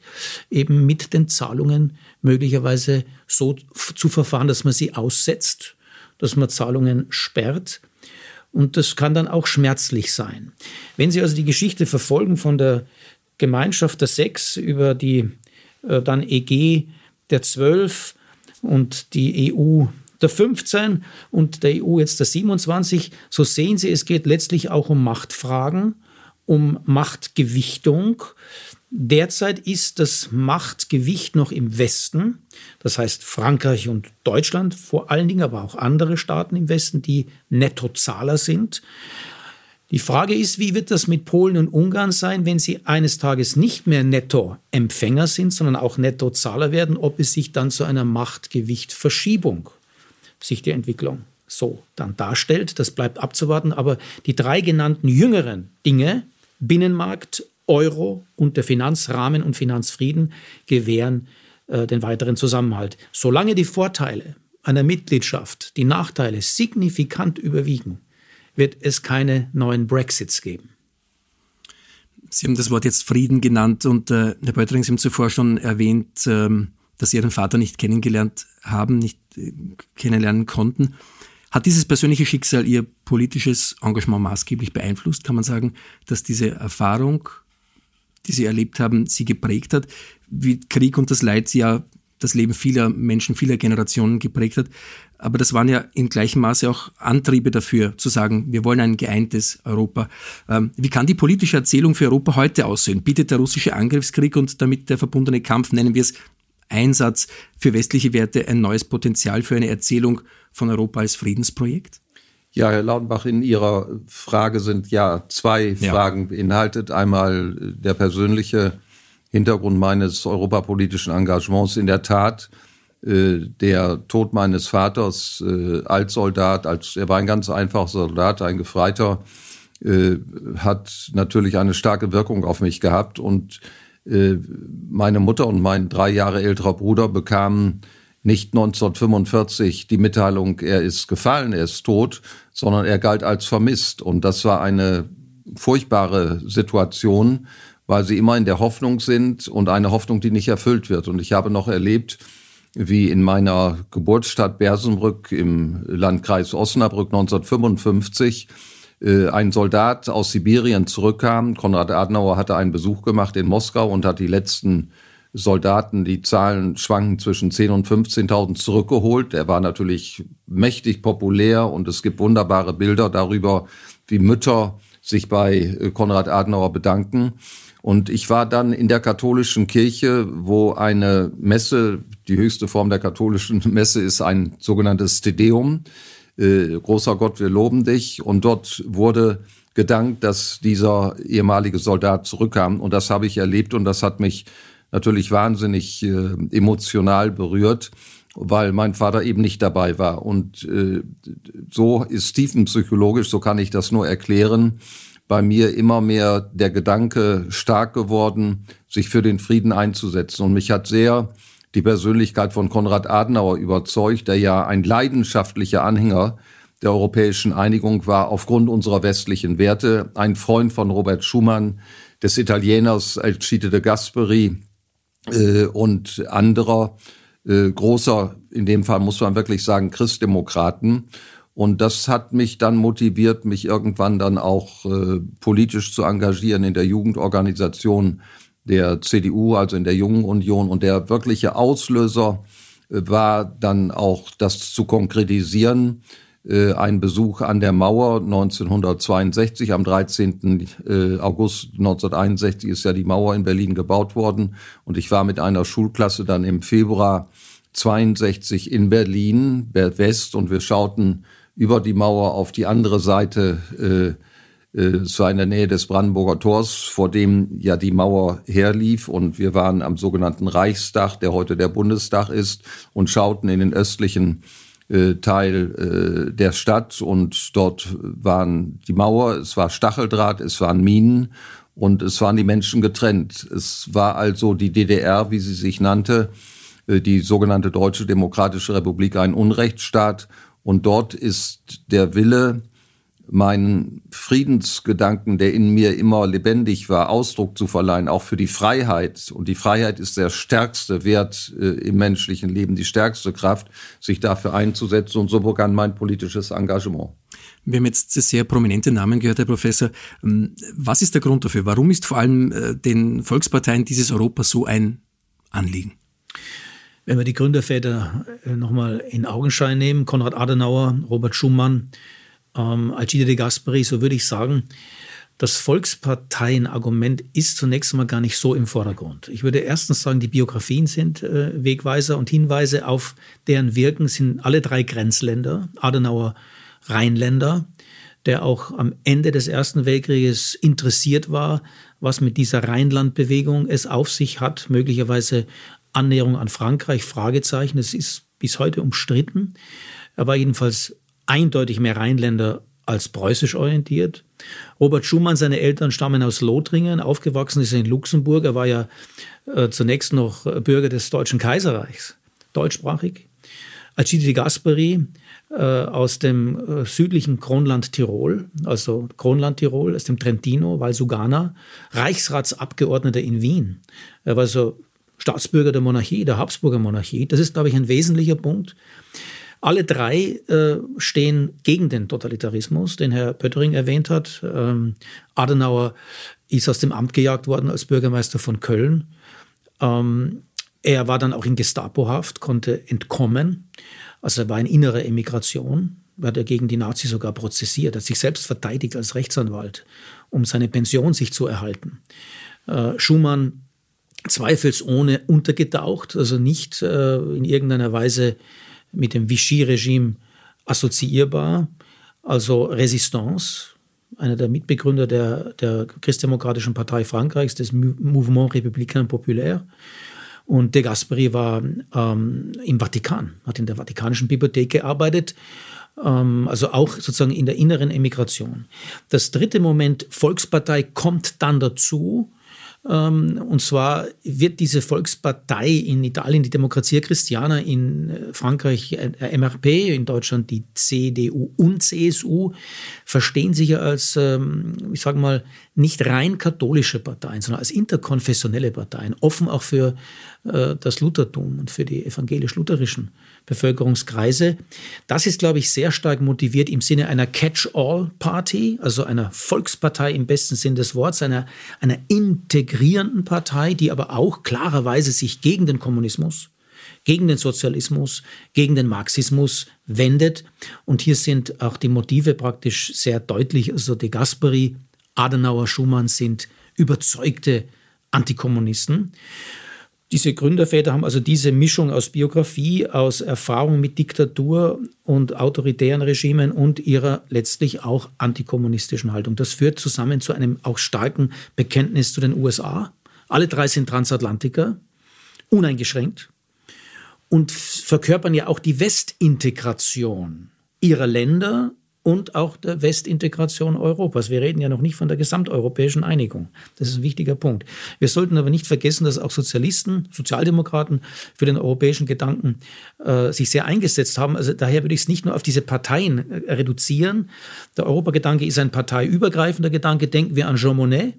eben mit den Zahlungen möglicherweise so zu verfahren, dass man sie aussetzt, dass man Zahlungen sperrt. Und das kann dann auch schmerzlich sein. Wenn Sie also die Geschichte verfolgen von der Gemeinschaft der Sechs über die äh, dann EG der Zwölf, und die EU der 15 und der EU jetzt der 27, so sehen Sie, es geht letztlich auch um Machtfragen, um Machtgewichtung. Derzeit ist das Machtgewicht noch im Westen, das heißt Frankreich und Deutschland, vor allen Dingen aber auch andere Staaten im Westen, die Nettozahler sind. Die Frage ist, wie wird das mit Polen und Ungarn sein, wenn sie eines Tages nicht mehr Nettoempfänger sind, sondern auch Nettozahler werden, ob es sich dann zu einer Machtgewichtverschiebung sich die Entwicklung so dann darstellt. Das bleibt abzuwarten. Aber die drei genannten jüngeren Dinge, Binnenmarkt, Euro und der Finanzrahmen und Finanzfrieden, gewähren äh, den weiteren Zusammenhalt. Solange die Vorteile einer Mitgliedschaft die Nachteile signifikant überwiegen, wird es keine neuen Brexits geben. Sie haben das Wort jetzt Frieden genannt und äh, Herr Beutering, Sie haben zuvor schon erwähnt, ähm, dass Sie Ihren Vater nicht kennengelernt haben, nicht äh, kennenlernen konnten. Hat dieses persönliche Schicksal Ihr politisches Engagement maßgeblich beeinflusst? Kann man sagen, dass diese Erfahrung, die Sie erlebt haben, Sie geprägt hat, wie Krieg und das Leid ja das Leben vieler Menschen, vieler Generationen geprägt hat. Aber das waren ja in gleichem Maße auch Antriebe dafür, zu sagen, wir wollen ein geeintes Europa. Ähm, wie kann die politische Erzählung für Europa heute aussehen? Bietet der russische Angriffskrieg und damit der verbundene Kampf, nennen wir es Einsatz für westliche Werte, ein neues Potenzial für eine Erzählung von Europa als Friedensprojekt? Ja, Herr Lautenbach, in Ihrer Frage sind ja zwei ja. Fragen beinhaltet. Einmal der persönliche Hintergrund meines europapolitischen Engagements in der Tat der Tod meines Vaters äh, als Soldat, als er war ein ganz einfacher Soldat, ein Gefreiter, äh, hat natürlich eine starke Wirkung auf mich gehabt und äh, meine Mutter und mein drei Jahre älterer Bruder bekamen nicht 1945 die Mitteilung, er ist gefallen, er ist tot, sondern er galt als vermisst. Und das war eine furchtbare Situation, weil sie immer in der Hoffnung sind und eine Hoffnung, die nicht erfüllt wird. Und ich habe noch erlebt, wie in meiner Geburtsstadt Bersenbrück im Landkreis Osnabrück 1955 äh, ein Soldat aus Sibirien zurückkam. Konrad Adenauer hatte einen Besuch gemacht in Moskau und hat die letzten Soldaten, die Zahlen schwanken zwischen 10.000 und 15.000 zurückgeholt. Er war natürlich mächtig populär und es gibt wunderbare Bilder darüber, wie Mütter sich bei äh, Konrad Adenauer bedanken. Und ich war dann in der katholischen Kirche, wo eine Messe, die höchste Form der katholischen [LAUGHS] Messe ist ein sogenanntes Tedeum. Äh, großer Gott, wir loben dich. Und dort wurde gedankt, dass dieser ehemalige Soldat zurückkam. Und das habe ich erlebt und das hat mich natürlich wahnsinnig äh, emotional berührt, weil mein Vater eben nicht dabei war. Und äh, so ist tiefenpsychologisch, so kann ich das nur erklären, bei mir immer mehr der Gedanke stark geworden, sich für den Frieden einzusetzen. Und mich hat sehr die Persönlichkeit von Konrad Adenauer überzeugt, der ja ein leidenschaftlicher Anhänger der europäischen Einigung war aufgrund unserer westlichen Werte, ein Freund von Robert Schumann, des Italieners Alcide de Gasperi äh, und anderer äh, großer, in dem Fall muss man wirklich sagen, Christdemokraten. Und das hat mich dann motiviert, mich irgendwann dann auch äh, politisch zu engagieren in der Jugendorganisation der CDU, also in der Jungen Union. Und der wirkliche Auslöser äh, war dann auch das zu konkretisieren äh, ein Besuch an der Mauer 1962. Am 13. Äh, August 1961 ist ja die Mauer in Berlin gebaut worden. Und ich war mit einer Schulklasse dann im Februar 62 in Berlin, West, und wir schauten über die Mauer auf die andere Seite. Äh, war in der Nähe des Brandenburger Tors, vor dem ja die Mauer herlief. Und wir waren am sogenannten Reichstag, der heute der Bundestag ist, und schauten in den östlichen äh, Teil äh, der Stadt und dort waren die Mauer, es war Stacheldraht, es waren Minen und es waren die Menschen getrennt. Es war also die DDR, wie sie sich nannte, äh, die sogenannte Deutsche Demokratische Republik ein Unrechtsstaat und dort ist der Wille meinen Friedensgedanken, der in mir immer lebendig war, Ausdruck zu verleihen, auch für die Freiheit. Und die Freiheit ist der stärkste Wert äh, im menschlichen Leben, die stärkste Kraft, sich dafür einzusetzen. Und so begann mein politisches Engagement. Wir haben jetzt sehr prominente Namen gehört, Herr Professor. Ähm, was ist der Grund dafür? Warum ist vor allem äh, den Volksparteien dieses Europa so ein Anliegen? Wenn wir die Gründerväter äh, nochmal in Augenschein nehmen, Konrad Adenauer, Robert Schumann, ähm, Alcide de Gasperi, so würde ich sagen, das Volksparteienargument ist zunächst einmal gar nicht so im Vordergrund. Ich würde erstens sagen, die Biografien sind äh, Wegweiser und Hinweise auf deren Wirken sind alle drei Grenzländer. Adenauer Rheinländer, der auch am Ende des Ersten Weltkrieges interessiert war, was mit dieser Rheinlandbewegung es auf sich hat, möglicherweise Annäherung an Frankreich, Fragezeichen. Es ist bis heute umstritten. Er war jedenfalls eindeutig mehr Rheinländer als preußisch orientiert. Robert Schumann, seine Eltern stammen aus Lothringen, aufgewachsen ist er in Luxemburg. Er war ja äh, zunächst noch Bürger des Deutschen Kaiserreichs, deutschsprachig. Alcide de Gasperi äh, aus dem äh, südlichen Kronland Tirol, also Kronland Tirol, aus dem Trentino, Valsugana, Reichsratsabgeordneter in Wien. Er war so Staatsbürger der Monarchie, der Habsburger Monarchie. Das ist, glaube ich, ein wesentlicher Punkt. Alle drei äh, stehen gegen den Totalitarismus, den Herr Pöttering erwähnt hat. Ähm, Adenauer ist aus dem Amt gejagt worden als Bürgermeister von Köln. Ähm, er war dann auch in Gestapohaft, konnte entkommen. Also er war in innerer Emigration, hat er gegen die Nazis sogar prozessiert, hat sich selbst verteidigt als Rechtsanwalt, um seine Pension sich zu erhalten. Äh, Schumann zweifelsohne untergetaucht, also nicht äh, in irgendeiner Weise mit dem Vichy-Regime assoziierbar, also Resistance, einer der Mitbegründer der, der Christdemokratischen Partei Frankreichs, des Mouvement Républicain Populaire. Und de Gasperi war ähm, im Vatikan, hat in der Vatikanischen Bibliothek gearbeitet, ähm, also auch sozusagen in der inneren Emigration. Das dritte Moment, Volkspartei, kommt dann dazu, und zwar wird diese Volkspartei in Italien die Demokratia Christiana, in äh, Frankreich äh, MRP, in Deutschland die CDU und CSU, verstehen sich ja als, ähm, ich sage mal, nicht rein katholische Parteien, sondern als interkonfessionelle Parteien, offen auch für äh, das Luthertum und für die evangelisch-lutherischen Bevölkerungskreise. Das ist, glaube ich, sehr stark motiviert im Sinne einer Catch-all-Party, also einer Volkspartei im besten Sinn des Wortes, einer, einer integrierenden Partei, die aber auch klarerweise sich gegen den Kommunismus, gegen den Sozialismus, gegen den Marxismus wendet. Und hier sind auch die Motive praktisch sehr deutlich. Also de Gasperi, Adenauer, Schumann sind überzeugte Antikommunisten. Diese Gründerväter haben also diese Mischung aus Biografie, aus Erfahrung mit Diktatur und autoritären Regimen und ihrer letztlich auch antikommunistischen Haltung. Das führt zusammen zu einem auch starken Bekenntnis zu den USA. Alle drei sind Transatlantiker, uneingeschränkt und verkörpern ja auch die Westintegration ihrer Länder und auch der Westintegration Europas. Wir reden ja noch nicht von der gesamteuropäischen Einigung. Das ist ein wichtiger Punkt. Wir sollten aber nicht vergessen, dass auch Sozialisten, Sozialdemokraten für den europäischen Gedanken äh, sich sehr eingesetzt haben. Also daher würde ich es nicht nur auf diese Parteien äh, reduzieren. Der Europagedanke ist ein parteiübergreifender Gedanke. Denken wir an Jean Monnet,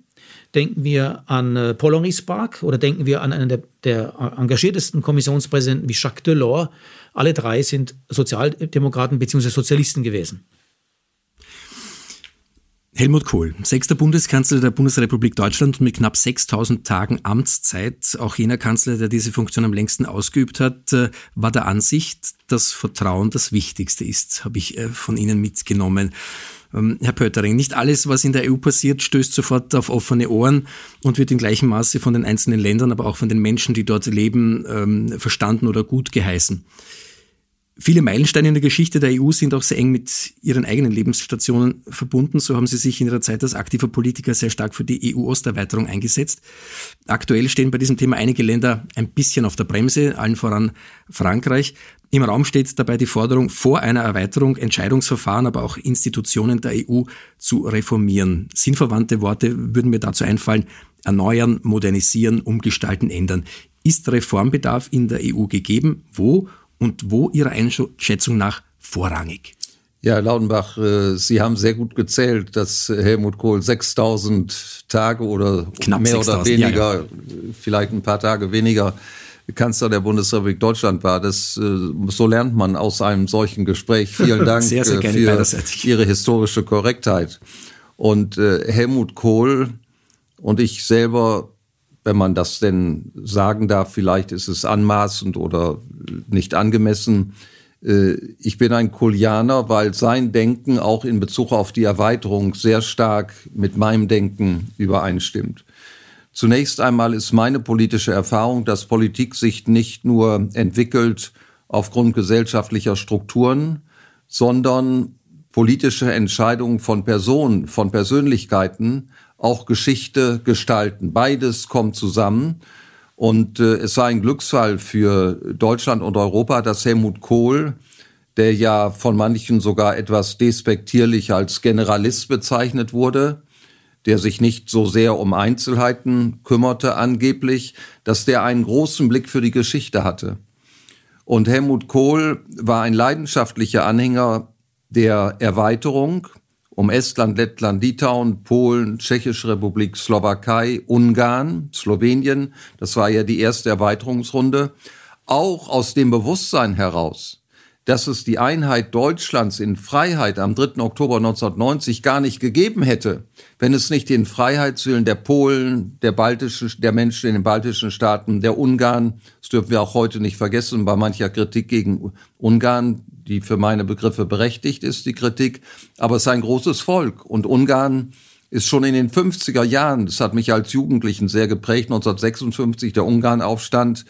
Denken wir an äh, Paul Spark oder denken wir an einen der, der, engagiertesten Kommissionspräsidenten wie Jacques Delors. Alle drei sind Sozialdemokraten bzw. Sozialisten gewesen. Helmut Kohl, sechster Bundeskanzler der Bundesrepublik Deutschland und mit knapp 6000 Tagen Amtszeit, auch jener Kanzler, der diese Funktion am längsten ausgeübt hat, äh, war der Ansicht, dass Vertrauen das Wichtigste ist, habe ich äh, von Ihnen mitgenommen. Ähm, Herr Pöttering, nicht alles, was in der EU passiert, stößt sofort auf offene Ohren und wird in gleichem Maße von den einzelnen Ländern, aber auch von den Menschen, die dort leben, ähm, verstanden oder gut geheißen. Viele Meilensteine in der Geschichte der EU sind auch sehr eng mit ihren eigenen Lebensstationen verbunden. So haben sie sich in ihrer Zeit als aktiver Politiker sehr stark für die EU-Osterweiterung eingesetzt. Aktuell stehen bei diesem Thema einige Länder ein bisschen auf der Bremse, allen voran Frankreich. Im Raum steht dabei die Forderung, vor einer Erweiterung Entscheidungsverfahren, aber auch Institutionen der EU zu reformieren. Sinnverwandte Worte würden mir dazu einfallen, erneuern, modernisieren, umgestalten, ändern. Ist Reformbedarf in der EU gegeben? Wo und wo Ihrer Einschätzung nach vorrangig? Ja, Herr Laudenbach, äh, Sie haben sehr gut gezählt, dass Helmut Kohl 6000 Tage oder Knapp mehr oder weniger, ja, ja. vielleicht ein paar Tage weniger Kanzler der Bundesrepublik Deutschland war. Das, äh, so lernt man aus einem solchen Gespräch. Vielen [LAUGHS] Dank sehr, sehr äh, für Ihre historische Korrektheit. Und Helmut Kohl und ich selber wenn man das denn sagen darf, vielleicht ist es anmaßend oder nicht angemessen. Äh, ich bin ein Kulianer, weil sein Denken auch in Bezug auf die Erweiterung sehr stark mit meinem Denken übereinstimmt. Zunächst einmal ist meine politische Erfahrung, dass Politik sich nicht nur entwickelt aufgrund gesellschaftlicher Strukturen, sondern politische Entscheidungen von Personen, von Persönlichkeiten auch Geschichte gestalten. Beides kommt zusammen. Und äh, es war ein Glücksfall für Deutschland und Europa, dass Helmut Kohl, der ja von manchen sogar etwas despektierlich als Generalist bezeichnet wurde, der sich nicht so sehr um Einzelheiten kümmerte angeblich, dass der einen großen Blick für die Geschichte hatte. Und Helmut Kohl war ein leidenschaftlicher Anhänger der Erweiterung um Estland, Lettland, Litauen, Polen, Tschechische Republik, Slowakei, Ungarn, Slowenien. Das war ja die erste Erweiterungsrunde. Auch aus dem Bewusstsein heraus, dass es die Einheit Deutschlands in Freiheit am 3. Oktober 1990 gar nicht gegeben hätte, wenn es nicht den Freiheitswillen der Polen, der baltischen, der Menschen in den baltischen Staaten, der Ungarn, das dürfen wir auch heute nicht vergessen bei mancher Kritik gegen Ungarn, die für meine Begriffe berechtigt ist, die Kritik. Aber es ist ein großes Volk. Und Ungarn ist schon in den 50er Jahren, das hat mich als Jugendlichen sehr geprägt, 1956 der Ungarnaufstand.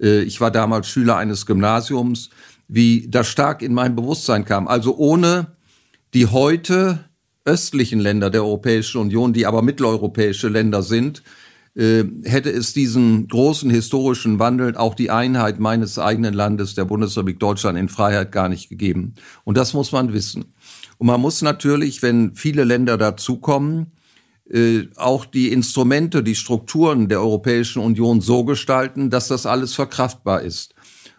Äh, ich war damals Schüler eines Gymnasiums, wie das stark in mein Bewusstsein kam. Also ohne die heute östlichen Länder der Europäischen Union, die aber mitteleuropäische Länder sind, äh, hätte es diesen großen historischen Wandel, auch die Einheit meines eigenen Landes, der Bundesrepublik Deutschland in Freiheit gar nicht gegeben. Und das muss man wissen. Und man muss natürlich, wenn viele Länder dazukommen, äh, auch die Instrumente, die Strukturen der Europäischen Union so gestalten, dass das alles verkraftbar ist.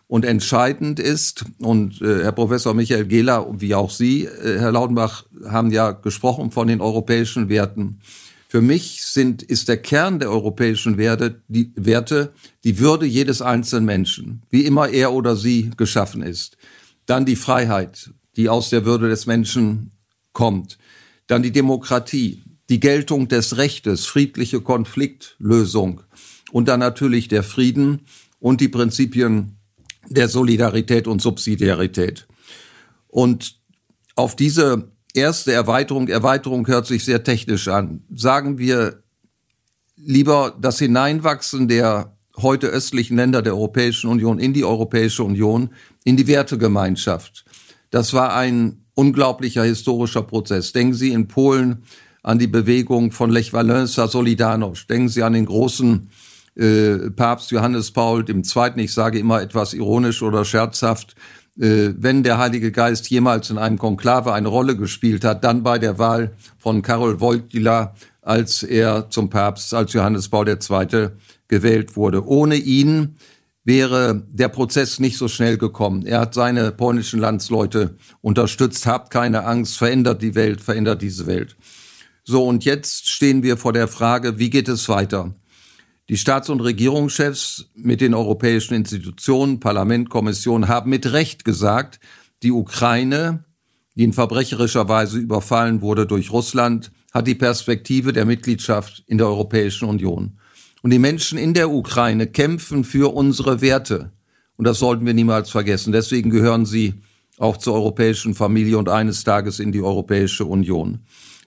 Und entscheidend ist, und äh, Herr Professor Michael Gehler, wie auch Sie, äh, Herr Lautenbach, haben ja gesprochen von den europäischen Werten. Für mich sind, ist der Kern der europäischen Werte die, Werte die Würde jedes einzelnen Menschen, wie immer er oder sie geschaffen ist. Dann die Freiheit, die aus der Würde des Menschen kommt. Dann die Demokratie, die Geltung des Rechtes, friedliche Konfliktlösung. Und dann natürlich der Frieden und die Prinzipien der Solidarität und Subsidiarität. Und auf diese erste Erweiterung, Erweiterung hört sich sehr technisch an. Sagen wir lieber das Hineinwachsen der heute östlichen Länder der Europäischen Union in die Europäische Union, in die Wertegemeinschaft. Das war ein unglaublicher historischer Prozess. Denken Sie in Polen an die Bewegung von Lech Walesa Solidarność. Denken Sie an den großen äh, Papst Johannes Paul II. Ich sage immer etwas ironisch oder scherzhaft, wenn der Heilige Geist jemals in einem Konklave eine Rolle gespielt hat, dann bei der Wahl von Karol Wojtyla, als er zum Papst, als Johannes Paul II. gewählt wurde. Ohne ihn wäre der Prozess nicht so schnell gekommen. Er hat seine polnischen Landsleute unterstützt, habt keine Angst, verändert die Welt, verändert diese Welt. So, und jetzt stehen wir vor der Frage, wie geht es weiter? Die Staats- und Regierungschefs mit den europäischen Institutionen, Parlament, Kommission haben mit Recht gesagt, die Ukraine, die in verbrecherischer Weise überfallen wurde durch Russland, hat die Perspektive der Mitgliedschaft in der Europäischen Union. Und die Menschen in der Ukraine kämpfen für unsere Werte. Und das sollten wir niemals vergessen. Deswegen gehören sie auch zur europäischen Familie und eines Tages in die Europäische Union.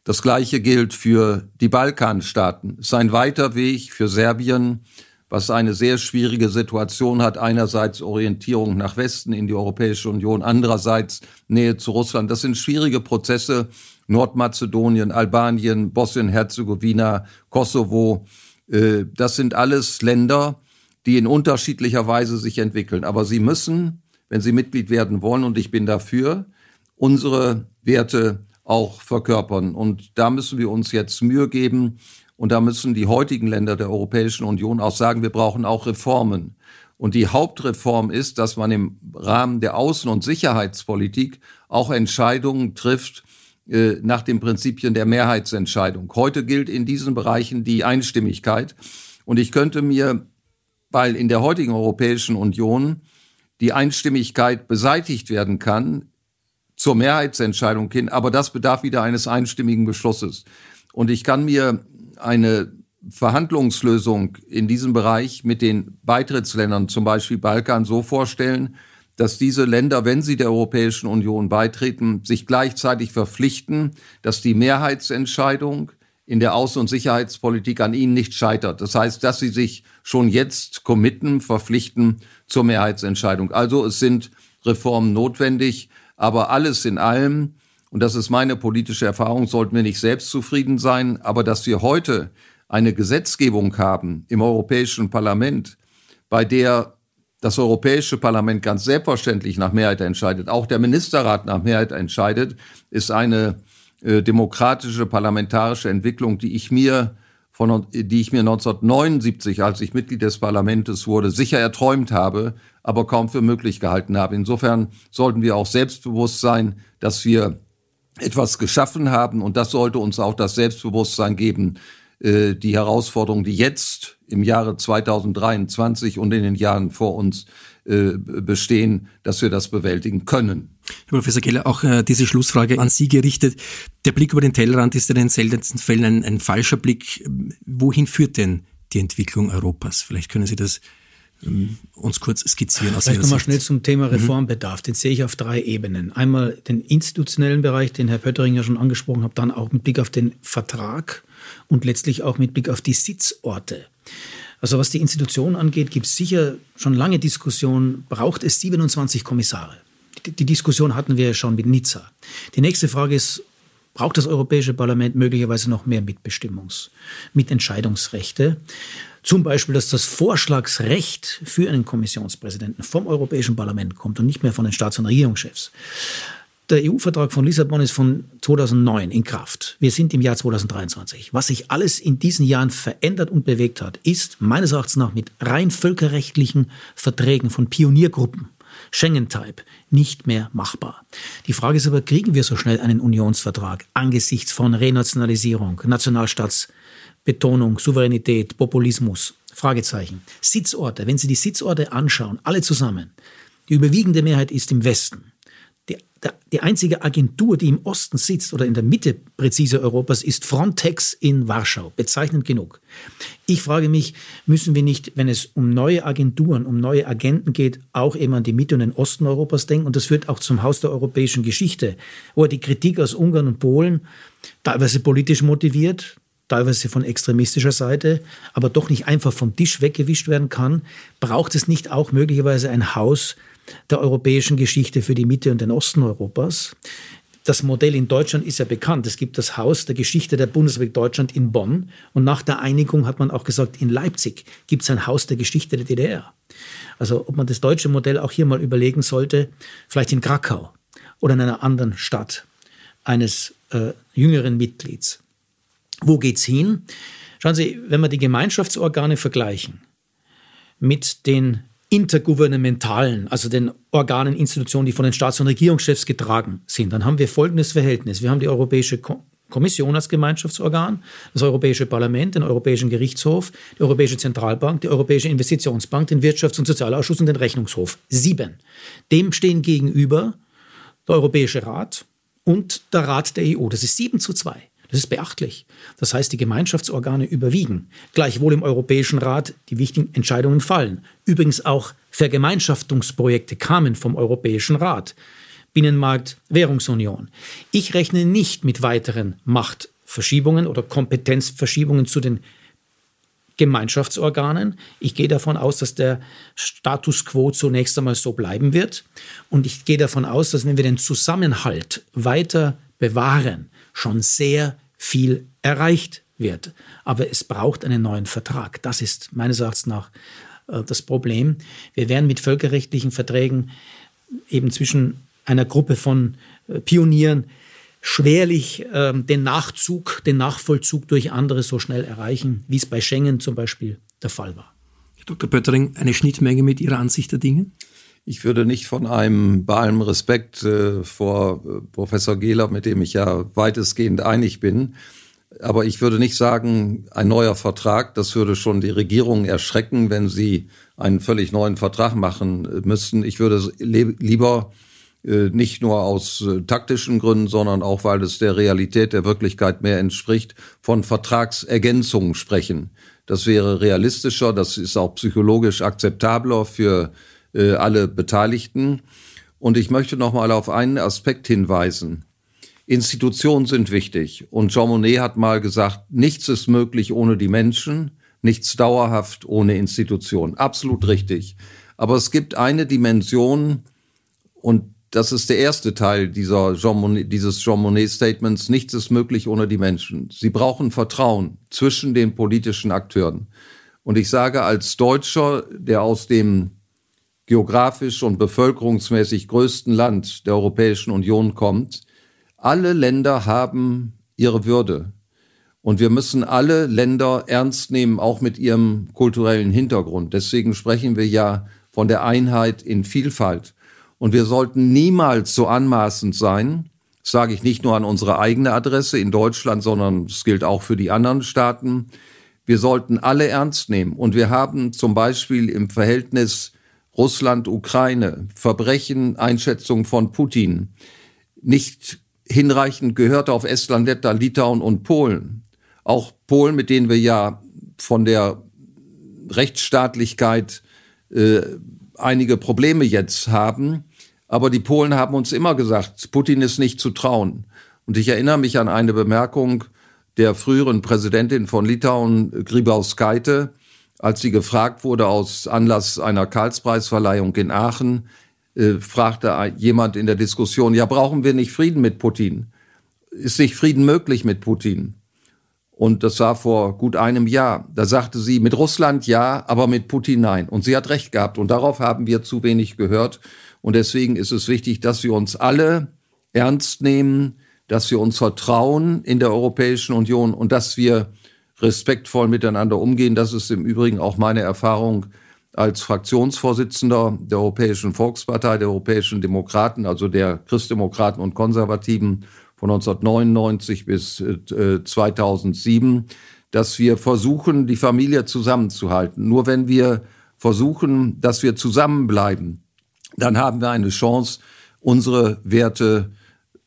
Das Gleiche gilt für die Balkanstaaten. Es ist ein weiter Weg für Serbien, was eine sehr schwierige Situation hat. Einerseits Orientierung nach Westen in die Europäische Union, andererseits Nähe zu Russland. Das sind schwierige Prozesse. Nordmazedonien, Albanien, Bosnien-Herzegowina, Kosovo. Äh, das sind alles Länder, die in unterschiedlicher Weise sich entwickeln. Aber sie müssen, wenn sie Mitglied werden wollen, und ich bin dafür, unsere Werte auch verkörpern. Und da müssen wir uns jetzt Mühe geben, und da müssen die heutigen Länder der Europäischen Union auch sagen, wir brauchen auch Reformen. Und die Hauptreform ist, dass man im Rahmen der Außen- und Sicherheitspolitik auch Entscheidungen trifft äh, nach den Prinzipien der Mehrheitsentscheidung. Heute gilt in diesen Bereichen die Einstimmigkeit. Und ich könnte mir, weil in der heutigen Europäischen Union die Einstimmigkeit beseitigt werden kann, zur Mehrheitsentscheidung hin, aber das bedarf wieder eines einstimmigen Beschlusses. Und ich kann mir eine Verhandlungslösung in diesem Bereich mit den Beitrittsländern, zum Beispiel Balkan, so vorstellen, dass diese Länder, wenn sie der Europäischen Union beitreten, sich gleichzeitig verpflichten, dass die Mehrheitsentscheidung in der Außen- und Sicherheitspolitik an ihnen nicht scheitert. Das heißt, dass sie sich schon jetzt committen, verpflichten zur Mehrheitsentscheidung. Also es sind Reformen notwendig, aber alles in allem und das ist meine politische Erfahrung, sollten wir nicht selbst zufrieden sein, aber dass wir heute eine Gesetzgebung haben im Europäischen Parlament, bei der das Europäische Parlament ganz selbstverständlich nach Mehrheit entscheidet, auch der Ministerrat nach Mehrheit entscheidet, ist eine äh, demokratische parlamentarische Entwicklung, die ich mir von, die ich mir 1979, als ich Mitglied des Parlaments wurde, sicher erträumt habe, aber kaum für möglich gehalten habe. Insofern sollten wir auch selbstbewusst sein, dass wir etwas geschaffen haben. Und das sollte uns auch das Selbstbewusstsein geben, äh, die Herausforderungen, die jetzt im Jahre 2023 und in den Jahren vor uns äh, bestehen, dass wir das bewältigen können. Herr Professor Keller, auch äh, diese Schlussfrage an Sie gerichtet. Der Blick über den Tellerrand ist in den seltensten Fällen ein, ein falscher Blick. Wohin führt denn die Entwicklung Europas? Vielleicht können Sie das uns kurz skizzieren. Aus Vielleicht nochmal schnell zum Thema mhm. Reformbedarf. Den sehe ich auf drei Ebenen. Einmal den institutionellen Bereich, den Herr Pöttering ja schon angesprochen hat, dann auch mit Blick auf den Vertrag und letztlich auch mit Blick auf die Sitzorte. Also was die Institution angeht, gibt es sicher schon lange Diskussionen, braucht es 27 Kommissare? Die, die Diskussion hatten wir schon mit Nizza. Die nächste Frage ist, braucht das Europäische Parlament möglicherweise noch mehr Mitbestimmungs-, Mitentscheidungsrechte? Zum Beispiel, dass das Vorschlagsrecht für einen Kommissionspräsidenten vom Europäischen Parlament kommt und nicht mehr von den Staats- und Regierungschefs. Der EU-Vertrag von Lissabon ist von 2009 in Kraft. Wir sind im Jahr 2023. Was sich alles in diesen Jahren verändert und bewegt hat, ist meines Erachtens nach mit rein völkerrechtlichen Verträgen von Pioniergruppen, Schengen-Type, nicht mehr machbar. Die Frage ist aber, kriegen wir so schnell einen Unionsvertrag angesichts von Renationalisierung, Nationalstaats- Betonung, Souveränität, Populismus, Fragezeichen. Sitzorte, wenn Sie die Sitzorte anschauen, alle zusammen, die überwiegende Mehrheit ist im Westen. Die, einzige Agentur, die im Osten sitzt oder in der Mitte präzise Europas, ist Frontex in Warschau. Bezeichnend genug. Ich frage mich, müssen wir nicht, wenn es um neue Agenturen, um neue Agenten geht, auch eben an die Mitte und den Osten Europas denken? Und das führt auch zum Haus der europäischen Geschichte, wo die Kritik aus Ungarn und Polen teilweise politisch motiviert, teilweise von extremistischer Seite, aber doch nicht einfach vom Tisch weggewischt werden kann, braucht es nicht auch möglicherweise ein Haus der europäischen Geschichte für die Mitte und den Osten Europas? Das Modell in Deutschland ist ja bekannt. Es gibt das Haus der Geschichte der Bundesrepublik Deutschland in Bonn. Und nach der Einigung hat man auch gesagt, in Leipzig gibt es ein Haus der Geschichte der DDR. Also ob man das deutsche Modell auch hier mal überlegen sollte, vielleicht in Krakau oder in einer anderen Stadt eines äh, jüngeren Mitglieds. Wo geht's hin? Schauen Sie, wenn wir die Gemeinschaftsorgane vergleichen mit den intergouvernementalen, also den Organen, Institutionen, die von den Staats- und Regierungschefs getragen sind, dann haben wir folgendes Verhältnis. Wir haben die Europäische Kommission als Gemeinschaftsorgan, das Europäische Parlament, den Europäischen Gerichtshof, die Europäische Zentralbank, die Europäische Investitionsbank, den Wirtschafts- und Sozialausschuss und den Rechnungshof. Sieben. Dem stehen gegenüber der Europäische Rat und der Rat der EU. Das ist sieben zu zwei. Das ist beachtlich. Das heißt, die Gemeinschaftsorgane überwiegen. Gleichwohl im Europäischen Rat die wichtigen Entscheidungen fallen. Übrigens auch Vergemeinschaftungsprojekte kamen vom Europäischen Rat. Binnenmarkt, Währungsunion. Ich rechne nicht mit weiteren Machtverschiebungen oder Kompetenzverschiebungen zu den Gemeinschaftsorganen. Ich gehe davon aus, dass der Status quo zunächst einmal so bleiben wird. Und ich gehe davon aus, dass wenn wir den Zusammenhalt weiter bewahren, schon sehr viel erreicht wird. Aber es braucht einen neuen Vertrag. Das ist meines Erachtens nach äh, das Problem. Wir werden mit völkerrechtlichen Verträgen eben zwischen einer Gruppe von äh, Pionieren schwerlich äh, den Nachzug, den Nachvollzug durch andere so schnell erreichen, wie es bei Schengen zum Beispiel der Fall war. Dr. Pöttering, eine Schnittmenge mit Ihrer Ansicht der Dinge? Ich würde nicht von einem, bei allem Respekt äh, vor äh, Professor Gehler, mit dem ich ja weitestgehend einig bin, aber ich würde nicht sagen, ein neuer Vertrag, das würde schon die Regierung erschrecken, wenn sie einen völlig neuen Vertrag machen äh, müssten. Ich würde lieber äh, nicht nur aus taktischen Gründen, sondern auch, weil es der Realität der Wirklichkeit mehr entspricht, von Vertragsergänzungen sprechen. Das wäre realistischer, das ist auch psychologisch akzeptabler für äh, alle Beteiligten. Und ich möchte noch mal auf einen Aspekt hinweisen. Institutionen sind wichtig. Und Jean Monnet hat mal gesagt, nichts ist möglich ohne die Menschen, nichts dauerhaft ohne Institutionen. Absolut richtig. Aber es gibt eine Dimension, und das ist der erste Teil dieser Jean Monnet, dieses Jean Monnet Statements. Nichts ist möglich ohne die Menschen. Sie brauchen Vertrauen zwischen den politischen Akteuren. Und ich sage als Deutscher, der aus dem geografisch und bevölkerungsmäßig größten Land der Europäischen Union kommt, alle Länder haben ihre Würde. Und wir müssen alle Länder ernst nehmen, auch mit ihrem kulturellen Hintergrund. Deswegen sprechen wir ja von der Einheit in Vielfalt. Und wir sollten niemals so anmaßend sein, das sage ich nicht nur an unsere eigene Adresse in Deutschland, sondern es gilt auch für die anderen Staaten. Wir sollten alle ernst nehmen. Und wir haben zum Beispiel im Verhältnis Russland-Ukraine, Verbrechen, Einschätzung von Putin, nicht hinreichend gehört auf Estland, Lettland, Litauen und Polen. Auch Polen, mit denen wir ja von der Rechtsstaatlichkeit äh, einige Probleme jetzt haben, aber die Polen haben uns immer gesagt, Putin ist nicht zu trauen. Und ich erinnere mich an eine Bemerkung der früheren Präsidentin von Litauen, Grybauskaite, als sie gefragt wurde aus Anlass einer Karlspreisverleihung in Aachen, äh, fragte jemand in der Diskussion, ja, brauchen wir nicht Frieden mit Putin? Ist nicht Frieden möglich mit Putin? Und das war vor gut einem Jahr. Da sagte sie, mit Russland ja, aber mit Putin nein. Und sie hat recht gehabt. Und darauf haben wir zu wenig gehört. Und deswegen ist es wichtig, dass wir uns alle ernst nehmen, dass wir uns vertrauen in der Europäischen Union und dass wir respektvoll miteinander umgehen. Das ist im Übrigen auch meine Erfahrung als Fraktionsvorsitzender der Europäischen Volkspartei, der Europäischen Demokraten, also der Christdemokraten und Konservativen von 1999 bis äh, 2007, dass wir versuchen, die Familie zusammenzuhalten. Nur wenn wir versuchen, dass wir zusammenbleiben, dann haben wir eine Chance, unsere Werte,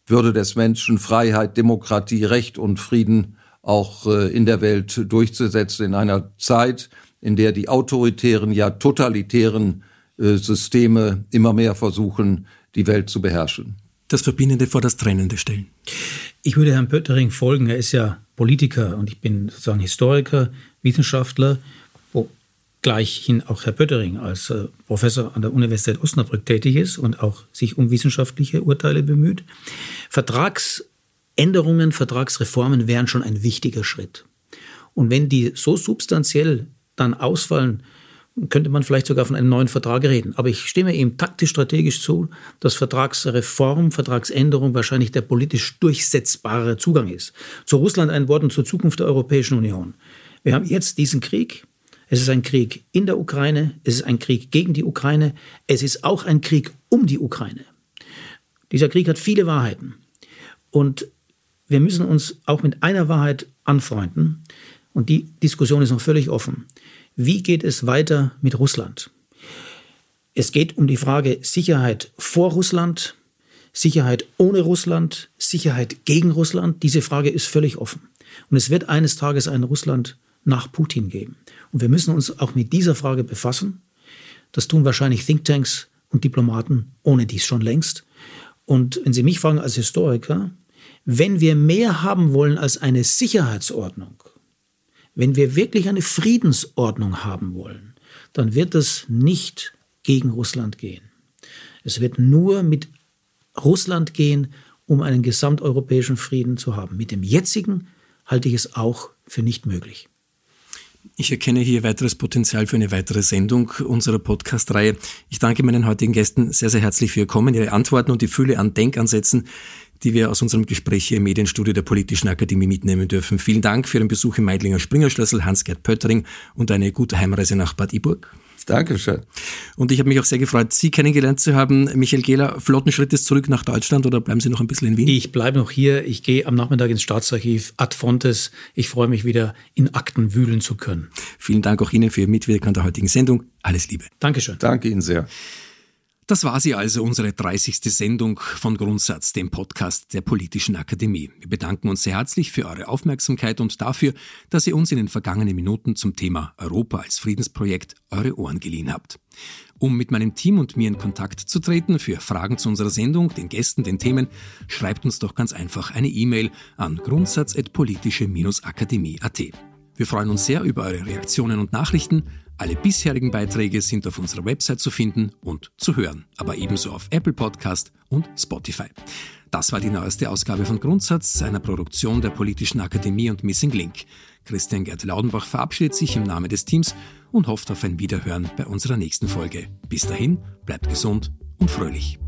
Würde des Menschen, Freiheit, Demokratie, Recht und Frieden auch äh, in der Welt durchzusetzen in einer Zeit, in der die autoritären, ja totalitären äh, Systeme immer mehr versuchen, die Welt zu beherrschen. Das Verbindende vor das Trennende stellen. Ich würde Herrn Pöttering folgen. Er ist ja Politiker und ich bin sozusagen Historiker, Wissenschaftler gleichhin auch Herr Pöttering als äh, Professor an der Universität Osnabrück tätig ist und auch sich um wissenschaftliche Urteile bemüht. Vertragsänderungen, Vertragsreformen wären schon ein wichtiger Schritt. Und wenn die so substanziell dann ausfallen, könnte man vielleicht sogar von einem neuen Vertrag reden. Aber ich stimme ihm taktisch-strategisch zu, dass Vertragsreform, Vertragsänderung wahrscheinlich der politisch durchsetzbare Zugang ist. Zu Russland ein Wort und zur Zukunft der Europäischen Union. Wir haben jetzt diesen Krieg, es ist ein Krieg in der Ukraine, es ist ein Krieg gegen die Ukraine, es ist auch ein Krieg um die Ukraine. Dieser Krieg hat viele Wahrheiten. Und wir müssen uns auch mit einer Wahrheit anfreunden. Und die Diskussion ist noch völlig offen. Wie geht es weiter mit Russland? Es geht um die Frage Sicherheit vor Russland, Sicherheit ohne Russland, Sicherheit gegen Russland? Diese Frage ist völlig offen. Und es wird eines Tages ein Russland nach Putin geben. Und wir müssen uns auch mit dieser Frage befassen. Das tun wahrscheinlich Thinktanks und Diplomaten ohne dies schon längst. Und wenn Sie mich fragen als Historiker, wenn wir mehr haben wollen als eine Sicherheitsordnung, wenn wir wirklich eine Friedensordnung haben wollen, dann wird es nicht gegen Russland gehen. Es wird nur mit Russland gehen, um einen gesamteuropäischen Frieden zu haben. Mit dem jetzigen halte ich es auch für nicht möglich. Ich erkenne hier weiteres Potenzial für eine weitere Sendung unserer Podcast-Reihe. Ich danke meinen heutigen Gästen sehr, sehr herzlich für Ihr Kommen, Ihre Antworten und die Fülle an Denkansätzen, die wir aus unserem Gespräch hier im Medienstudio der Politischen Akademie mitnehmen dürfen. Vielen Dank für Ihren Besuch im Meidlinger Springerschlüssel, Hans-Gerd Pöttering und eine gute Heimreise nach Bad Iburg. Dankeschön. Und ich habe mich auch sehr gefreut, Sie kennengelernt zu haben. Michael Gehler, flotten Schrittes zurück nach Deutschland oder bleiben Sie noch ein bisschen in Wien? Ich bleibe noch hier. Ich gehe am Nachmittag ins Staatsarchiv Ad Fontes. Ich freue mich wieder, in Akten wühlen zu können. Vielen Dank auch Ihnen für Ihr Mitwirken an der heutigen Sendung. Alles Liebe. Dankeschön. Danke Ihnen sehr. Das war sie also, unsere 30. Sendung von Grundsatz, dem Podcast der Politischen Akademie. Wir bedanken uns sehr herzlich für eure Aufmerksamkeit und dafür, dass ihr uns in den vergangenen Minuten zum Thema Europa als Friedensprojekt eure Ohren geliehen habt. Um mit meinem Team und mir in Kontakt zu treten für Fragen zu unserer Sendung, den Gästen, den Themen, schreibt uns doch ganz einfach eine E-Mail an grundsatz.politische-akademie.at. Wir freuen uns sehr über eure Reaktionen und Nachrichten. Alle bisherigen Beiträge sind auf unserer Website zu finden und zu hören, aber ebenso auf Apple Podcast und Spotify. Das war die neueste Ausgabe von Grundsatz, einer Produktion der Politischen Akademie und Missing Link. Christian Gerd Laudenbach verabschiedet sich im Namen des Teams und hofft auf ein Wiederhören bei unserer nächsten Folge. Bis dahin, bleibt gesund und fröhlich.